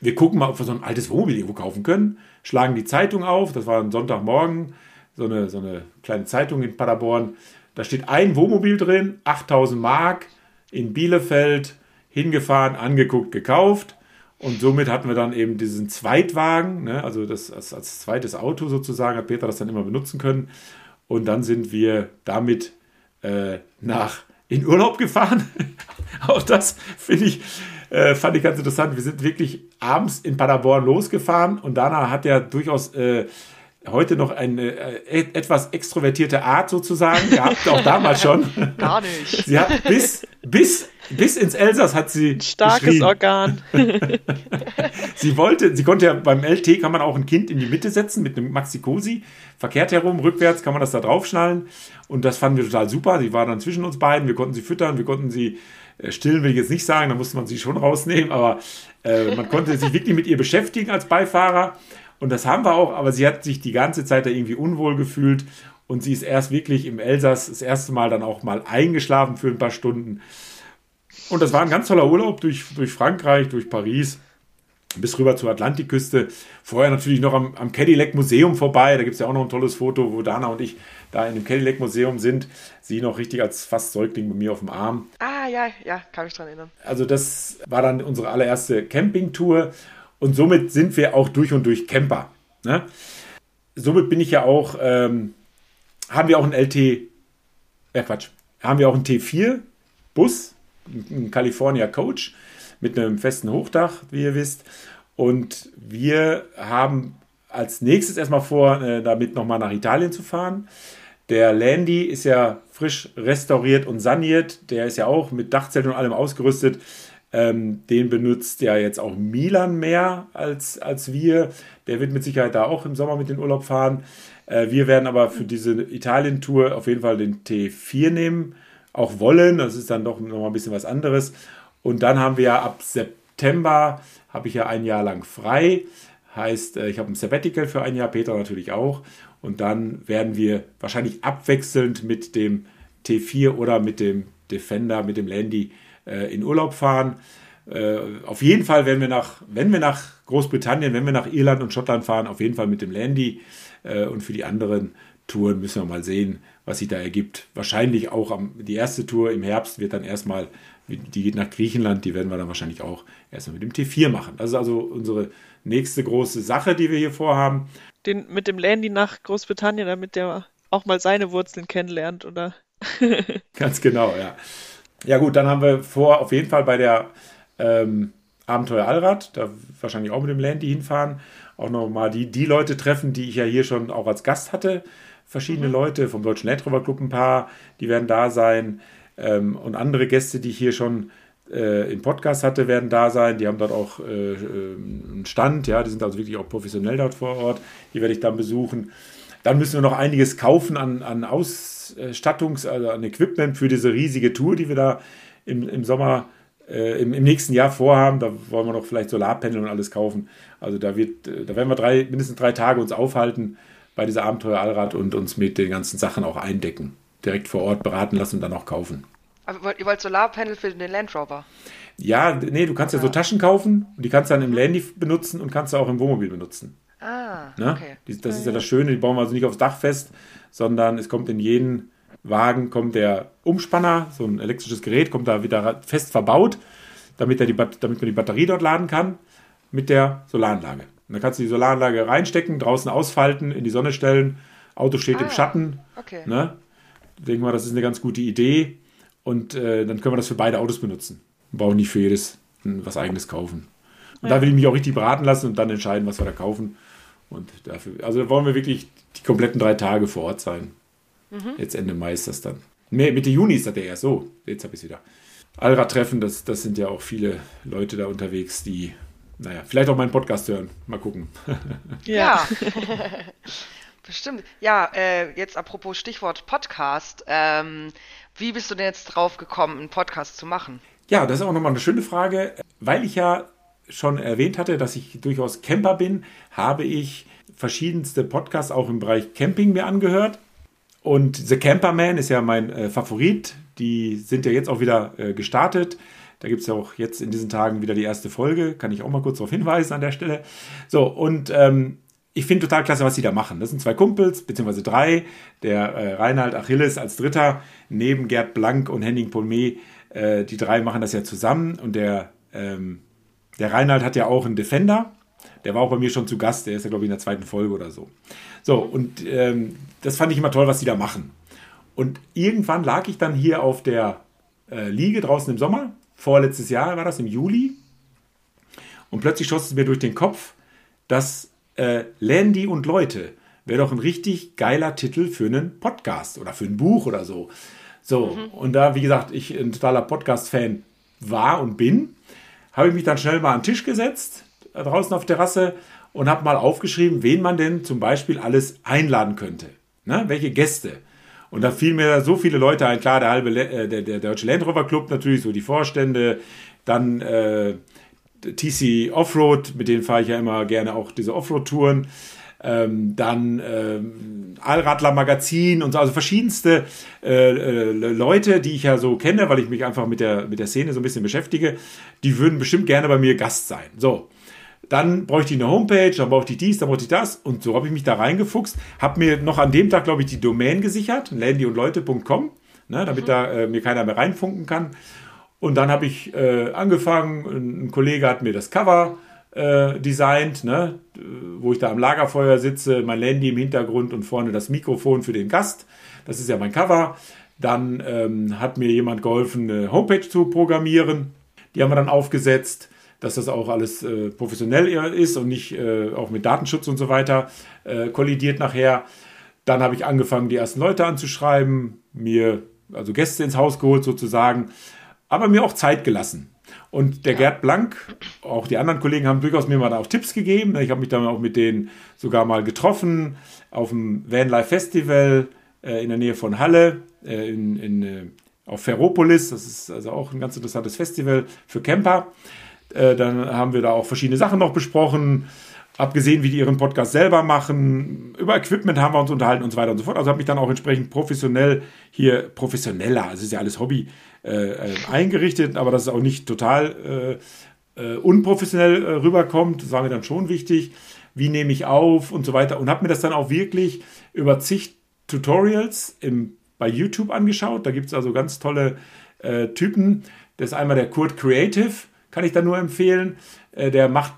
S1: wir gucken mal, ob wir so ein altes Wohnmobil irgendwo kaufen können, schlagen die Zeitung auf, das war ein Sonntagmorgen, so eine, so eine kleine Zeitung in Paderborn, da steht ein Wohnmobil drin, 8000 Mark, in Bielefeld, hingefahren, angeguckt, gekauft. Und somit hatten wir dann eben diesen Zweitwagen, ne, also das als, als zweites Auto sozusagen, hat Peter das dann immer benutzen können. Und dann sind wir damit äh, nach in Urlaub gefahren. <laughs> Auch das ich, äh, fand ich ganz interessant. Wir sind wirklich abends in Paderborn losgefahren und Dana hat ja durchaus äh, heute noch eine äh, etwas extrovertierte Art sozusagen gehabt, auch damals schon. <laughs>
S2: Gar nicht.
S1: Sie hat bis, bis, bis ins Elsass hat sie
S3: Starkes
S1: geschrien.
S3: Organ. <laughs>
S1: Sie wollte, sie konnte ja beim LT kann man auch ein Kind in die Mitte setzen mit einem Maxi Cosi. Verkehrt herum, rückwärts kann man das da draufschnallen. Und das fanden wir total super. Sie war dann zwischen uns beiden. Wir konnten sie füttern, wir konnten sie äh, stillen, will ich jetzt nicht sagen, da musste man sie schon rausnehmen, aber äh, man konnte sich wirklich mit ihr beschäftigen als Beifahrer. Und das haben wir auch, aber sie hat sich die ganze Zeit da irgendwie unwohl gefühlt. Und sie ist erst wirklich im Elsass das erste Mal dann auch mal eingeschlafen für ein paar Stunden. Und das war ein ganz toller Urlaub durch, durch Frankreich, durch Paris bis rüber zur Atlantikküste. Vorher natürlich noch am, am Cadillac Museum vorbei. Da gibt es ja auch noch ein tolles Foto, wo Dana und ich da in dem Cadillac Museum sind. Sie noch richtig als fast Säugling bei mir auf dem Arm.
S2: Ah, ja, ja, kann mich dran erinnern.
S1: Also das war dann unsere allererste Campingtour. Und somit sind wir auch durch und durch Camper. Ne? Somit bin ich ja auch, ähm, haben wir auch einen LT, äh Quatsch, haben wir auch einen T4-Bus, einen California Coach mit einem festen Hochdach, wie ihr wisst. Und wir haben als nächstes erstmal vor, äh, damit nochmal nach Italien zu fahren. Der Landy ist ja frisch restauriert und saniert. Der ist ja auch mit Dachzelt und allem ausgerüstet. Ähm, den benutzt ja jetzt auch Milan mehr als, als wir. Der wird mit Sicherheit da auch im Sommer mit in den Urlaub fahren. Äh, wir werden aber für diese Italien-Tour auf jeden Fall den T4 nehmen. Auch wollen. Das ist dann doch nochmal ein bisschen was anderes. Und dann haben wir ja ab September, habe ich ja ein Jahr lang frei. Heißt, äh, ich habe ein Sabbatical für ein Jahr, Peter natürlich auch. Und dann werden wir wahrscheinlich abwechselnd mit dem T4 oder mit dem Defender, mit dem Landy äh, in Urlaub fahren. Äh, auf jeden Fall, wenn wir nach, wenn wir nach Großbritannien, wenn wir nach Irland und Schottland fahren, auf jeden Fall mit dem Landy. Und für die anderen Touren müssen wir mal sehen, was sich da ergibt. Wahrscheinlich auch am, die erste Tour im Herbst wird dann erstmal, die geht nach Griechenland, die werden wir dann wahrscheinlich auch erstmal mit dem T4 machen. Das ist also unsere nächste große Sache, die wir hier vorhaben.
S3: Den, mit dem Landy nach Großbritannien, damit der auch mal seine Wurzeln kennenlernt, oder? <laughs>
S1: Ganz genau, ja. Ja gut, dann haben wir vor, auf jeden Fall bei der ähm, Abenteuer Allrad, da wahrscheinlich auch mit dem Landy hinfahren, auch nochmal die, die Leute treffen, die ich ja hier schon auch als Gast hatte. Verschiedene mhm. Leute vom Deutschen Land Rover Club ein paar, die werden da sein. Ähm, und andere Gäste, die ich hier schon äh, im Podcast hatte, werden da sein. Die haben dort auch äh, äh, einen Stand, ja, die sind also wirklich auch professionell dort vor Ort. Die werde ich dann besuchen. Dann müssen wir noch einiges kaufen an, an Ausstattungs-, also an Equipment für diese riesige Tour, die wir da im, im Sommer, äh, im, im, nächsten Jahr vorhaben. Da wollen wir noch vielleicht Solarpanel und alles kaufen. Also da wird, äh, da werden wir drei, mindestens drei Tage uns aufhalten bei dieser Abenteuer Allrad und uns mit den ganzen Sachen auch eindecken. Direkt vor Ort beraten lassen und dann auch kaufen.
S2: Aber ihr wollt Solarpanel für den Land Rover?
S1: Ja, nee, du kannst ja, ja so Taschen kaufen und die kannst du dann im Landy benutzen und kannst du auch im Wohnmobil benutzen.
S2: Ah, ne? okay.
S1: Das ist ja das Schöne, die bauen wir also nicht aufs Dach fest, sondern es kommt in jeden Wagen kommt der Umspanner, so ein elektrisches Gerät, kommt da wieder fest verbaut, damit, die, damit man die Batterie dort laden kann mit der Solaranlage. Und dann kannst du die Solaranlage reinstecken, draußen ausfalten, in die Sonne stellen, Auto steht ah, im Schatten.
S2: Okay.
S1: Ne? Denken wir, das ist eine ganz gute Idee. Und äh, dann können wir das für beide Autos benutzen. Wir brauchen nicht für jedes was eigenes kaufen. Und ja. da will ich mich auch richtig beraten lassen und dann entscheiden, was wir da kaufen. Und dafür, also wollen wir wirklich die kompletten drei Tage vor Ort sein. Mhm. Jetzt Ende Mai ist das dann. Nee, Mitte Juni ist das ja erst so. Jetzt habe ich es wieder. Allrad-Treffen, das, das sind ja auch viele Leute da unterwegs, die, naja, vielleicht auch meinen Podcast hören. Mal gucken.
S2: Ja. <laughs> <laughs> Bestimmt. Ja, äh, jetzt apropos Stichwort Podcast. Ähm, wie bist du denn jetzt drauf gekommen, einen Podcast zu machen?
S1: Ja, das ist auch nochmal eine schöne Frage. Weil ich ja schon erwähnt hatte, dass ich durchaus Camper bin, habe ich verschiedenste Podcasts auch im Bereich Camping mir angehört. Und The Camperman ist ja mein äh, Favorit. Die sind ja jetzt auch wieder äh, gestartet. Da gibt es ja auch jetzt in diesen Tagen wieder die erste Folge. Kann ich auch mal kurz darauf hinweisen an der Stelle. So, und ähm, ich finde total klasse, was sie da machen. Das sind zwei Kumpels, beziehungsweise drei. Der äh, Reinhard Achilles als Dritter, neben Gerd Blank und Henning Polmet. Äh, die drei machen das ja zusammen. Und der ähm, der Reinhard hat ja auch einen Defender. Der war auch bei mir schon zu Gast. Der ist ja, glaube ich, in der zweiten Folge oder so. So, und ähm, das fand ich immer toll, was die da machen. Und irgendwann lag ich dann hier auf der äh, Liege draußen im Sommer. Vorletztes Jahr war das, im Juli. Und plötzlich schoss es mir durch den Kopf, dass äh, Landy und Leute wäre doch ein richtig geiler Titel für einen Podcast oder für ein Buch oder so. So, mhm. und da, wie gesagt, ich ein totaler Podcast-Fan war und bin, habe ich mich dann schnell mal an den Tisch gesetzt, äh, draußen auf der Terrasse, und habe mal aufgeschrieben, wen man denn zum Beispiel alles einladen könnte. Ne? Welche Gäste. Und da fielen mir so viele Leute ein. Klar, der halbe äh, der, der Deutsche Land Rover Club natürlich, so die Vorstände. Dann äh, TC Offroad, mit denen fahre ich ja immer gerne auch diese Offroad-Touren. Ähm, dann ähm, Allradler Magazin und so, also verschiedenste äh, äh, Leute, die ich ja so kenne, weil ich mich einfach mit der, mit der Szene so ein bisschen beschäftige, die würden bestimmt gerne bei mir Gast sein. So. Dann bräuchte ich eine Homepage, dann brauchte ich dies, dann brauchte ich das und so habe ich mich da reingefuchst, habe mir noch an dem Tag, glaube ich, die Domain gesichert, landyundleute.com, ne, damit mhm. da äh, mir keiner mehr reinfunken kann. Und dann habe ich äh, angefangen, ein Kollege hat mir das Cover äh, designt, ne? wo ich da am Lagerfeuer sitze, mein Landy im Hintergrund und vorne das Mikrofon für den Gast. Das ist ja mein Cover. Dann ähm, hat mir jemand geholfen, eine Homepage zu programmieren. Die haben wir dann aufgesetzt, dass das auch alles äh, professionell ist und nicht äh, auch mit Datenschutz und so weiter äh, kollidiert nachher. Dann habe ich angefangen, die ersten Leute anzuschreiben, mir also Gäste ins Haus geholt sozusagen, aber mir auch Zeit gelassen. Und der ja. Gerd Blank, auch die anderen Kollegen haben durchaus mir mal auch Tipps gegeben. Ich habe mich dann auch mit denen sogar mal getroffen auf dem Vanlife Festival äh, in der Nähe von Halle, äh, in, in, äh, auf Ferropolis. Das ist also auch ein ganz interessantes Festival für Camper. Äh, dann haben wir da auch verschiedene Sachen noch besprochen. Abgesehen, wie die ihren Podcast selber machen. Über Equipment haben wir uns unterhalten und so weiter und so fort. Also habe mich dann auch entsprechend professionell hier, professioneller, es ist ja alles Hobby, äh, äh, eingerichtet, aber dass es auch nicht total äh, äh, unprofessionell äh, rüberkommt, das war mir dann schon wichtig. Wie nehme ich auf und so weiter und habe mir das dann auch wirklich über zig Tutorials im, bei YouTube angeschaut. Da gibt es also ganz tolle Typen. Das ist einmal der Kurt Creative, kann ich da nur empfehlen. Der macht,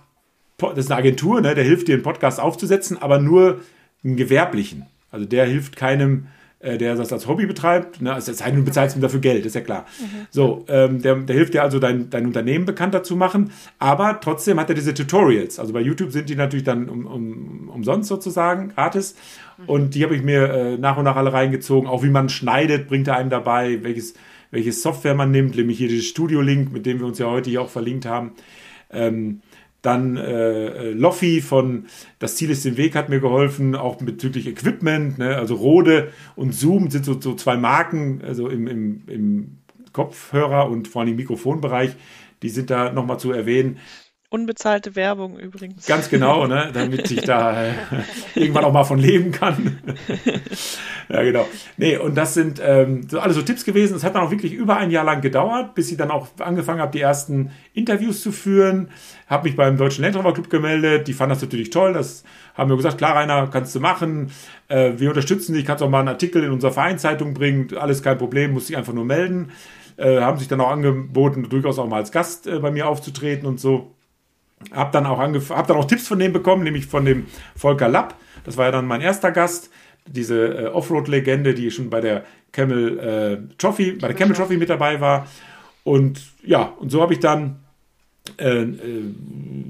S1: das ist eine Agentur, ne? der hilft dir einen Podcast aufzusetzen, aber nur einen gewerblichen. Also der hilft keinem der das als Hobby betreibt. Ne? Es sei denn, du bezahlst ihm dafür Geld, ist ja klar. Mhm. So, ähm, der, der hilft dir also, dein, dein Unternehmen bekannter zu machen, aber trotzdem hat er diese Tutorials. Also bei YouTube sind die natürlich dann um, um, umsonst sozusagen, gratis. Und die habe ich mir äh, nach und nach alle reingezogen. Auch wie man schneidet, bringt er einem dabei, welches, welches Software man nimmt, nämlich hier dieses Studio-Link, mit dem wir uns ja heute hier auch verlinkt haben. Ähm, dann äh, Loffi von Das Ziel ist den Weg hat mir geholfen, auch bezüglich Equipment. Ne? Also Rode und Zoom sind so, so zwei Marken, also im, im, im Kopfhörer und vor allem im Mikrofonbereich. Die sind da nochmal zu erwähnen.
S3: Unbezahlte Werbung übrigens.
S1: Ganz genau, ne? damit ich da <laughs> äh, irgendwann auch mal von leben kann. <laughs> ja, genau. Nee, und das sind ähm, so alles so Tipps gewesen. Es hat dann auch wirklich über ein Jahr lang gedauert, bis ich dann auch angefangen habe, die ersten Interviews zu führen. Habe mich beim Deutschen Land Rover Club gemeldet. Die fanden das natürlich toll. Das haben wir gesagt, klar, Rainer, kannst du machen. Äh, wir unterstützen dich. Kannst auch mal einen Artikel in unserer Vereinszeitung bringen. Alles kein Problem, musst dich einfach nur melden. Äh, haben sich dann auch angeboten, durchaus auch mal als Gast äh, bei mir aufzutreten und so. Hab dann auch hab dann auch Tipps von dem bekommen, nämlich von dem Volker Lapp. Das war ja dann mein erster Gast, diese äh, Offroad-Legende, die schon bei der Camel äh, Trophy, bei der Camel Trophy mit dabei war. Und ja, und so habe ich dann äh, äh,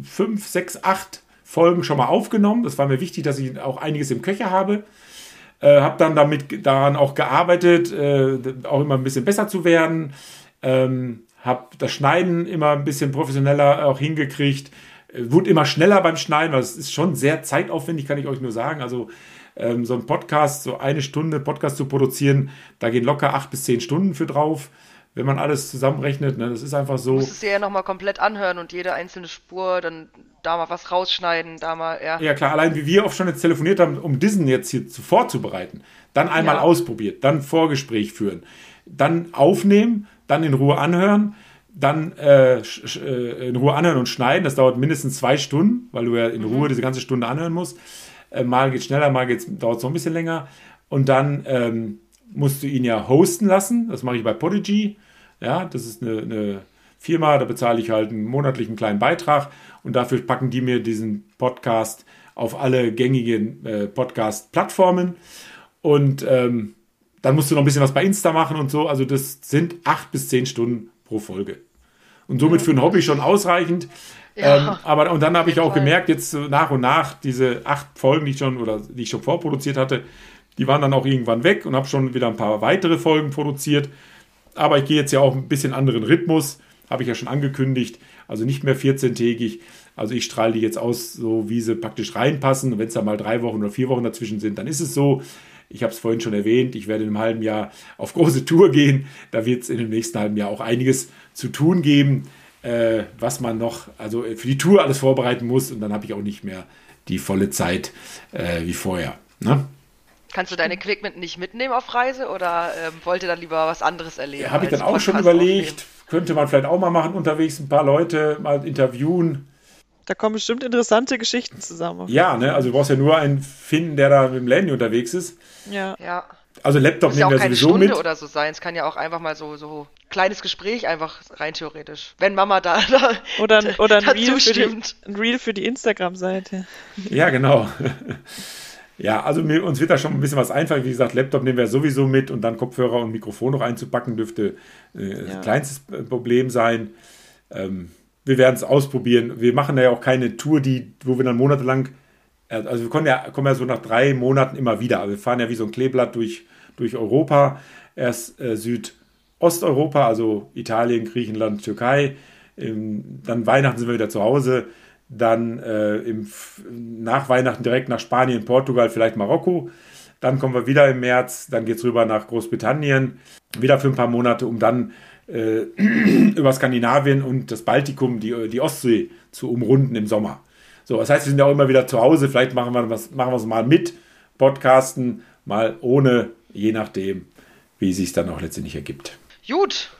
S1: fünf, sechs, acht Folgen schon mal aufgenommen. Das war mir wichtig, dass ich auch einiges im Köcher habe. Äh, habe dann damit daran auch gearbeitet, äh, auch immer ein bisschen besser zu werden. Ähm, habe das Schneiden immer ein bisschen professioneller auch hingekriegt. Äh, wurde immer schneller beim Schneiden, weil es ist schon sehr zeitaufwendig, kann ich euch nur sagen. Also ähm, so ein Podcast, so eine Stunde Podcast zu produzieren, da gehen locker acht bis zehn Stunden für drauf, wenn man alles zusammenrechnet. Ne? Das ist einfach so. Du
S2: musst es dir ja nochmal komplett anhören und jede einzelne Spur, dann da mal was rausschneiden, da mal, ja.
S1: Ja klar, allein wie wir oft schon jetzt telefoniert haben, um diesen jetzt hier vorzubereiten. Dann einmal ja. ausprobiert, dann Vorgespräch führen, dann aufnehmen, dann in Ruhe anhören, dann äh, äh, in Ruhe anhören und schneiden. Das dauert mindestens zwei Stunden, weil du ja in mhm. Ruhe diese ganze Stunde anhören musst. Äh, mal geht schneller, mal dauert es noch ein bisschen länger. Und dann ähm, musst du ihn ja hosten lassen. Das mache ich bei Podigy. Ja, das ist eine, eine Firma, da bezahle ich halt einen monatlichen kleinen Beitrag und dafür packen die mir diesen Podcast auf alle gängigen äh, Podcast-Plattformen. Und ähm, dann musst du noch ein bisschen was bei Insta machen und so. Also das sind acht bis zehn Stunden pro Folge. Und somit für ein Hobby schon ausreichend. Ja, ähm, aber und dann habe ich auch Fall. gemerkt, jetzt nach und nach, diese acht Folgen, die ich schon oder die ich schon vorproduziert hatte, die waren dann auch irgendwann weg und habe schon wieder ein paar weitere Folgen produziert. Aber ich gehe jetzt ja auch ein bisschen anderen Rhythmus, habe ich ja schon angekündigt. Also nicht mehr 14-tägig. Also ich strahle die jetzt aus, so wie sie praktisch reinpassen. Und wenn es da mal drei Wochen oder vier Wochen dazwischen sind, dann ist es so. Ich habe es vorhin schon erwähnt, ich werde in einem halben Jahr auf große Tour gehen. Da wird es in dem nächsten halben Jahr auch einiges zu tun geben, äh, was man noch, also für die Tour alles vorbereiten muss. Und dann habe ich auch nicht mehr die volle Zeit äh, wie vorher. Ne?
S2: Kannst du deine Equipment nicht mitnehmen auf Reise oder ähm, wollt ihr dann lieber was anderes erleben?
S1: Ja, habe ich dann auch schon überlegt. Aufnehmen? Könnte man vielleicht auch mal machen, unterwegs ein paar Leute mal interviewen.
S3: Da kommen bestimmt interessante Geschichten zusammen.
S1: Ja, ne? Also du brauchst ja nur einen finden, der da mit dem Landy unterwegs ist.
S3: Ja.
S2: Ja.
S1: Also Laptop nehmen wir sowieso Stunde mit.
S2: oder so sein. Es kann ja auch einfach mal so so kleines Gespräch einfach rein theoretisch, wenn Mama da, <laughs> da
S3: oder oder ein, Reel für, die, ein Reel für die Instagram-Seite.
S1: Ja, genau. <laughs> Ja, also mir, uns wird da schon ein bisschen was einfallen. Wie gesagt, Laptop nehmen wir sowieso mit und dann Kopfhörer und Mikrofon noch einzupacken, dürfte äh, ja. das kleinste Problem sein. Ähm, wir werden es ausprobieren. Wir machen ja auch keine Tour, die, wo wir dann monatelang, äh, also wir kommen ja, kommen ja so nach drei Monaten immer wieder. Wir fahren ja wie so ein Kleeblatt durch, durch Europa. Erst äh, Südosteuropa, also Italien, Griechenland, Türkei. Ähm, dann Weihnachten sind wir wieder zu Hause. Dann äh, im, nach Weihnachten direkt nach Spanien, Portugal, vielleicht Marokko. Dann kommen wir wieder im März. Dann geht es rüber nach Großbritannien. Wieder für ein paar Monate, um dann äh, <clears throat> über Skandinavien und das Baltikum, die, die Ostsee zu umrunden im Sommer. So, das heißt, wir sind ja auch immer wieder zu Hause. Vielleicht machen wir was, machen wir es mal mit Podcasten, mal ohne, je nachdem, wie es sich dann auch letztendlich ergibt.
S2: Gut,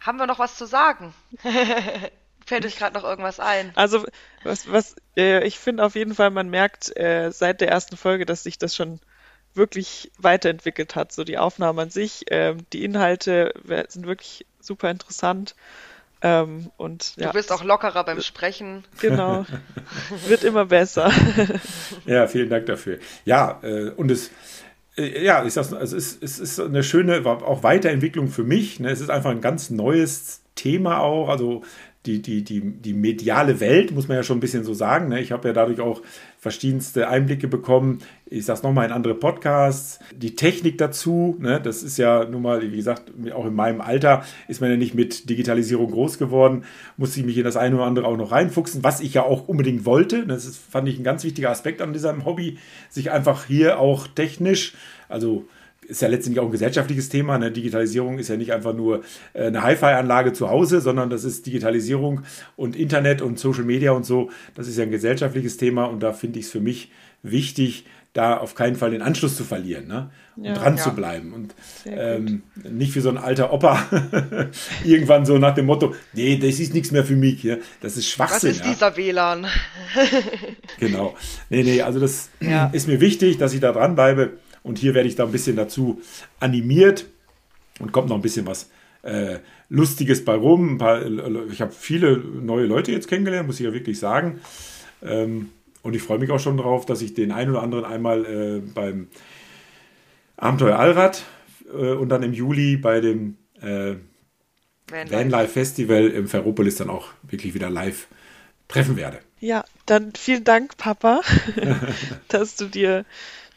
S2: haben wir noch was zu sagen? <laughs> Fällt euch gerade noch irgendwas ein?
S3: Also, was, was äh, ich finde auf jeden Fall, man merkt äh, seit der ersten Folge, dass sich das schon wirklich weiterentwickelt hat. So die Aufnahme an sich, ähm, die Inhalte sind wirklich super interessant. Ähm, und,
S2: ja. Du bist auch lockerer beim Sprechen.
S3: Genau. <laughs> Wird immer besser. <laughs>
S1: ja, vielen Dank dafür. Ja, äh, und es, äh, ja, ich sag's, also es, es ist eine schöne, auch Weiterentwicklung für mich. Ne? Es ist einfach ein ganz neues Thema auch. Also die, die, die, die mediale Welt, muss man ja schon ein bisschen so sagen. Ne? Ich habe ja dadurch auch verschiedenste Einblicke bekommen. Ich sage es nochmal in andere Podcasts. Die Technik dazu, ne? das ist ja nun mal, wie gesagt, auch in meinem Alter ist man ja nicht mit Digitalisierung groß geworden. Musste ich mich in das eine oder andere auch noch reinfuchsen, was ich ja auch unbedingt wollte. Das ist, fand ich ein ganz wichtiger Aspekt an diesem Hobby, sich einfach hier auch technisch, also ist ja letztendlich auch ein gesellschaftliches Thema. Eine Digitalisierung ist ja nicht einfach nur äh, eine Hi-Fi-Anlage zu Hause, sondern das ist Digitalisierung und Internet und Social Media und so. Das ist ja ein gesellschaftliches Thema und da finde ich es für mich wichtig, da auf keinen Fall den Anschluss zu verlieren ne? und ja, dran ja. zu bleiben. Und ähm, nicht wie so ein alter Opa <laughs> irgendwann so nach dem Motto, nee, das ist nichts mehr für mich. Ja? Das ist Schwachsinn.
S2: Was ist dieser WLAN?
S1: genau. Nee, nee, also das ist mir wichtig, dass ich da dranbleibe. Und hier werde ich da ein bisschen dazu animiert und kommt noch ein bisschen was äh, Lustiges bei rum. Paar, ich habe viele neue Leute jetzt kennengelernt, muss ich ja wirklich sagen. Ähm, und ich freue mich auch schon darauf, dass ich den einen oder anderen einmal äh, beim Abenteuer Allrad äh, und dann im Juli bei dem äh, Vanlife Festival im Ferropolis dann auch wirklich wieder live treffen werde.
S3: Ja, dann vielen Dank, Papa, <laughs> dass du dir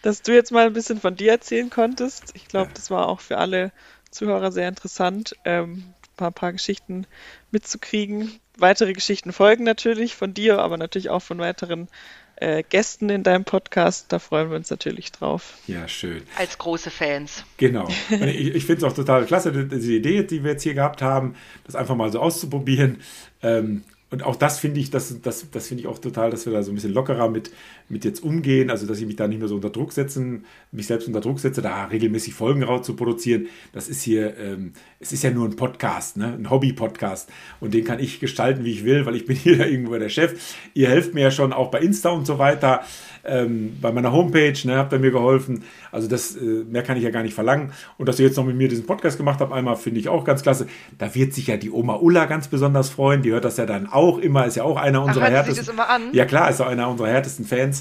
S3: dass du jetzt mal ein bisschen von dir erzählen konntest. Ich glaube, das war auch für alle Zuhörer sehr interessant, ähm, ein paar Geschichten mitzukriegen. Weitere Geschichten folgen natürlich von dir, aber natürlich auch von weiteren äh, Gästen in deinem Podcast. Da freuen wir uns natürlich drauf.
S1: Ja, schön.
S2: Als große Fans.
S1: Genau. <laughs> ich, ich finde es auch total klasse, diese Idee, die wir jetzt hier gehabt haben, das einfach mal so auszuprobieren. Ähm, und auch das finde ich, das, das, das finde ich auch total, dass wir da so ein bisschen lockerer mit, mit jetzt umgehen, also dass ich mich da nicht mehr so unter Druck setzen, mich selbst unter Druck setze, da regelmäßig Folgen raus zu produzieren. Das ist hier, ähm, es ist ja nur ein Podcast, ne? ein Hobby-Podcast und den kann ich gestalten, wie ich will, weil ich bin <laughs> hier irgendwo der Chef. Ihr helft mir ja schon auch bei Insta und so weiter ähm, bei meiner Homepage, ne, habt ihr mir geholfen. Also das, äh, mehr kann ich ja gar nicht verlangen. Und dass ihr jetzt noch mit mir diesen Podcast gemacht habt, einmal finde ich auch ganz klasse. Da wird sich ja die Oma Ulla ganz besonders freuen. Die hört das ja dann auch immer, ist ja auch einer unserer Ach, härtesten. Sie das immer an? Ja klar, ist auch einer unserer härtesten Fans.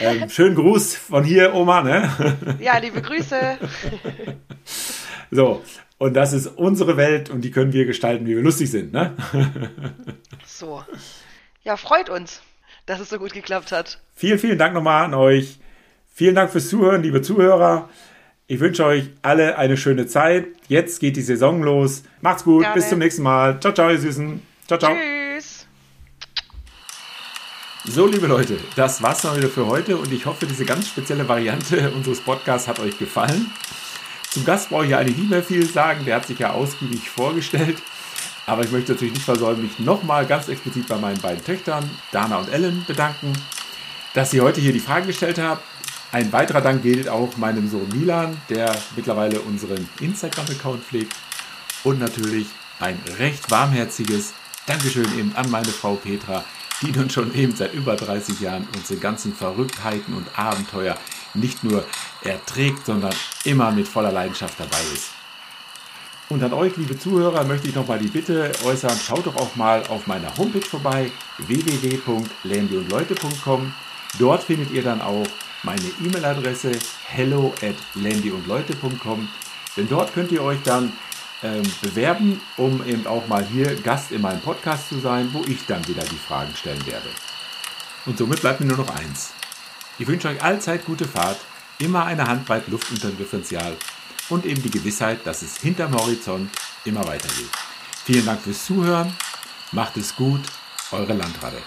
S1: Ähm, schönen Gruß von hier, Oma. Ne? <laughs>
S2: Ja, liebe Grüße. <laughs>
S1: so, und das ist unsere Welt und die können wir gestalten, wie wir lustig sind. Ne? <laughs>
S2: so. Ja, freut uns dass es so gut geklappt hat.
S1: Vielen, vielen Dank nochmal an euch. Vielen Dank fürs Zuhören, liebe Zuhörer. Ich wünsche euch alle eine schöne Zeit. Jetzt geht die Saison los. Macht's gut. Gerne. Bis zum nächsten Mal. Ciao, ciao, ihr Süßen. Ciao, ciao. Tschüss. So, liebe Leute, das war's dann wieder für heute und ich hoffe, diese ganz spezielle Variante <laughs> unseres Podcasts hat euch gefallen. Zum Gast brauche ich ja eigentlich nicht mehr viel sagen. Der hat sich ja ausgiebig vorgestellt. Aber ich möchte natürlich nicht versäumen, mich nochmal ganz explizit bei meinen beiden Töchtern, Dana und Ellen, bedanken, dass sie heute hier die Fragen gestellt haben. Ein weiterer Dank gilt auch meinem Sohn Milan, der mittlerweile unseren Instagram-Account pflegt. Und natürlich ein recht warmherziges Dankeschön eben an meine Frau Petra, die nun schon eben seit über 30 Jahren unsere ganzen Verrücktheiten und Abenteuer nicht nur erträgt, sondern immer mit voller Leidenschaft dabei ist. Und an euch, liebe Zuhörer, möchte ich nochmal die Bitte äußern, schaut doch auch mal auf meiner Homepage vorbei, www.landyundleute.com. Dort findet ihr dann auch meine E-Mail-Adresse hello at landyundleute.com. Denn dort könnt ihr euch dann ähm, bewerben, um eben auch mal hier Gast in meinem Podcast zu sein, wo ich dann wieder die Fragen stellen werde. Und somit bleibt mir nur noch eins. Ich wünsche euch allzeit gute Fahrt, immer eine Handbreit Luft unter dem Differential und eben die Gewissheit, dass es hinterm Horizont immer weitergeht. Vielen Dank fürs Zuhören, macht es gut, eure Landratte.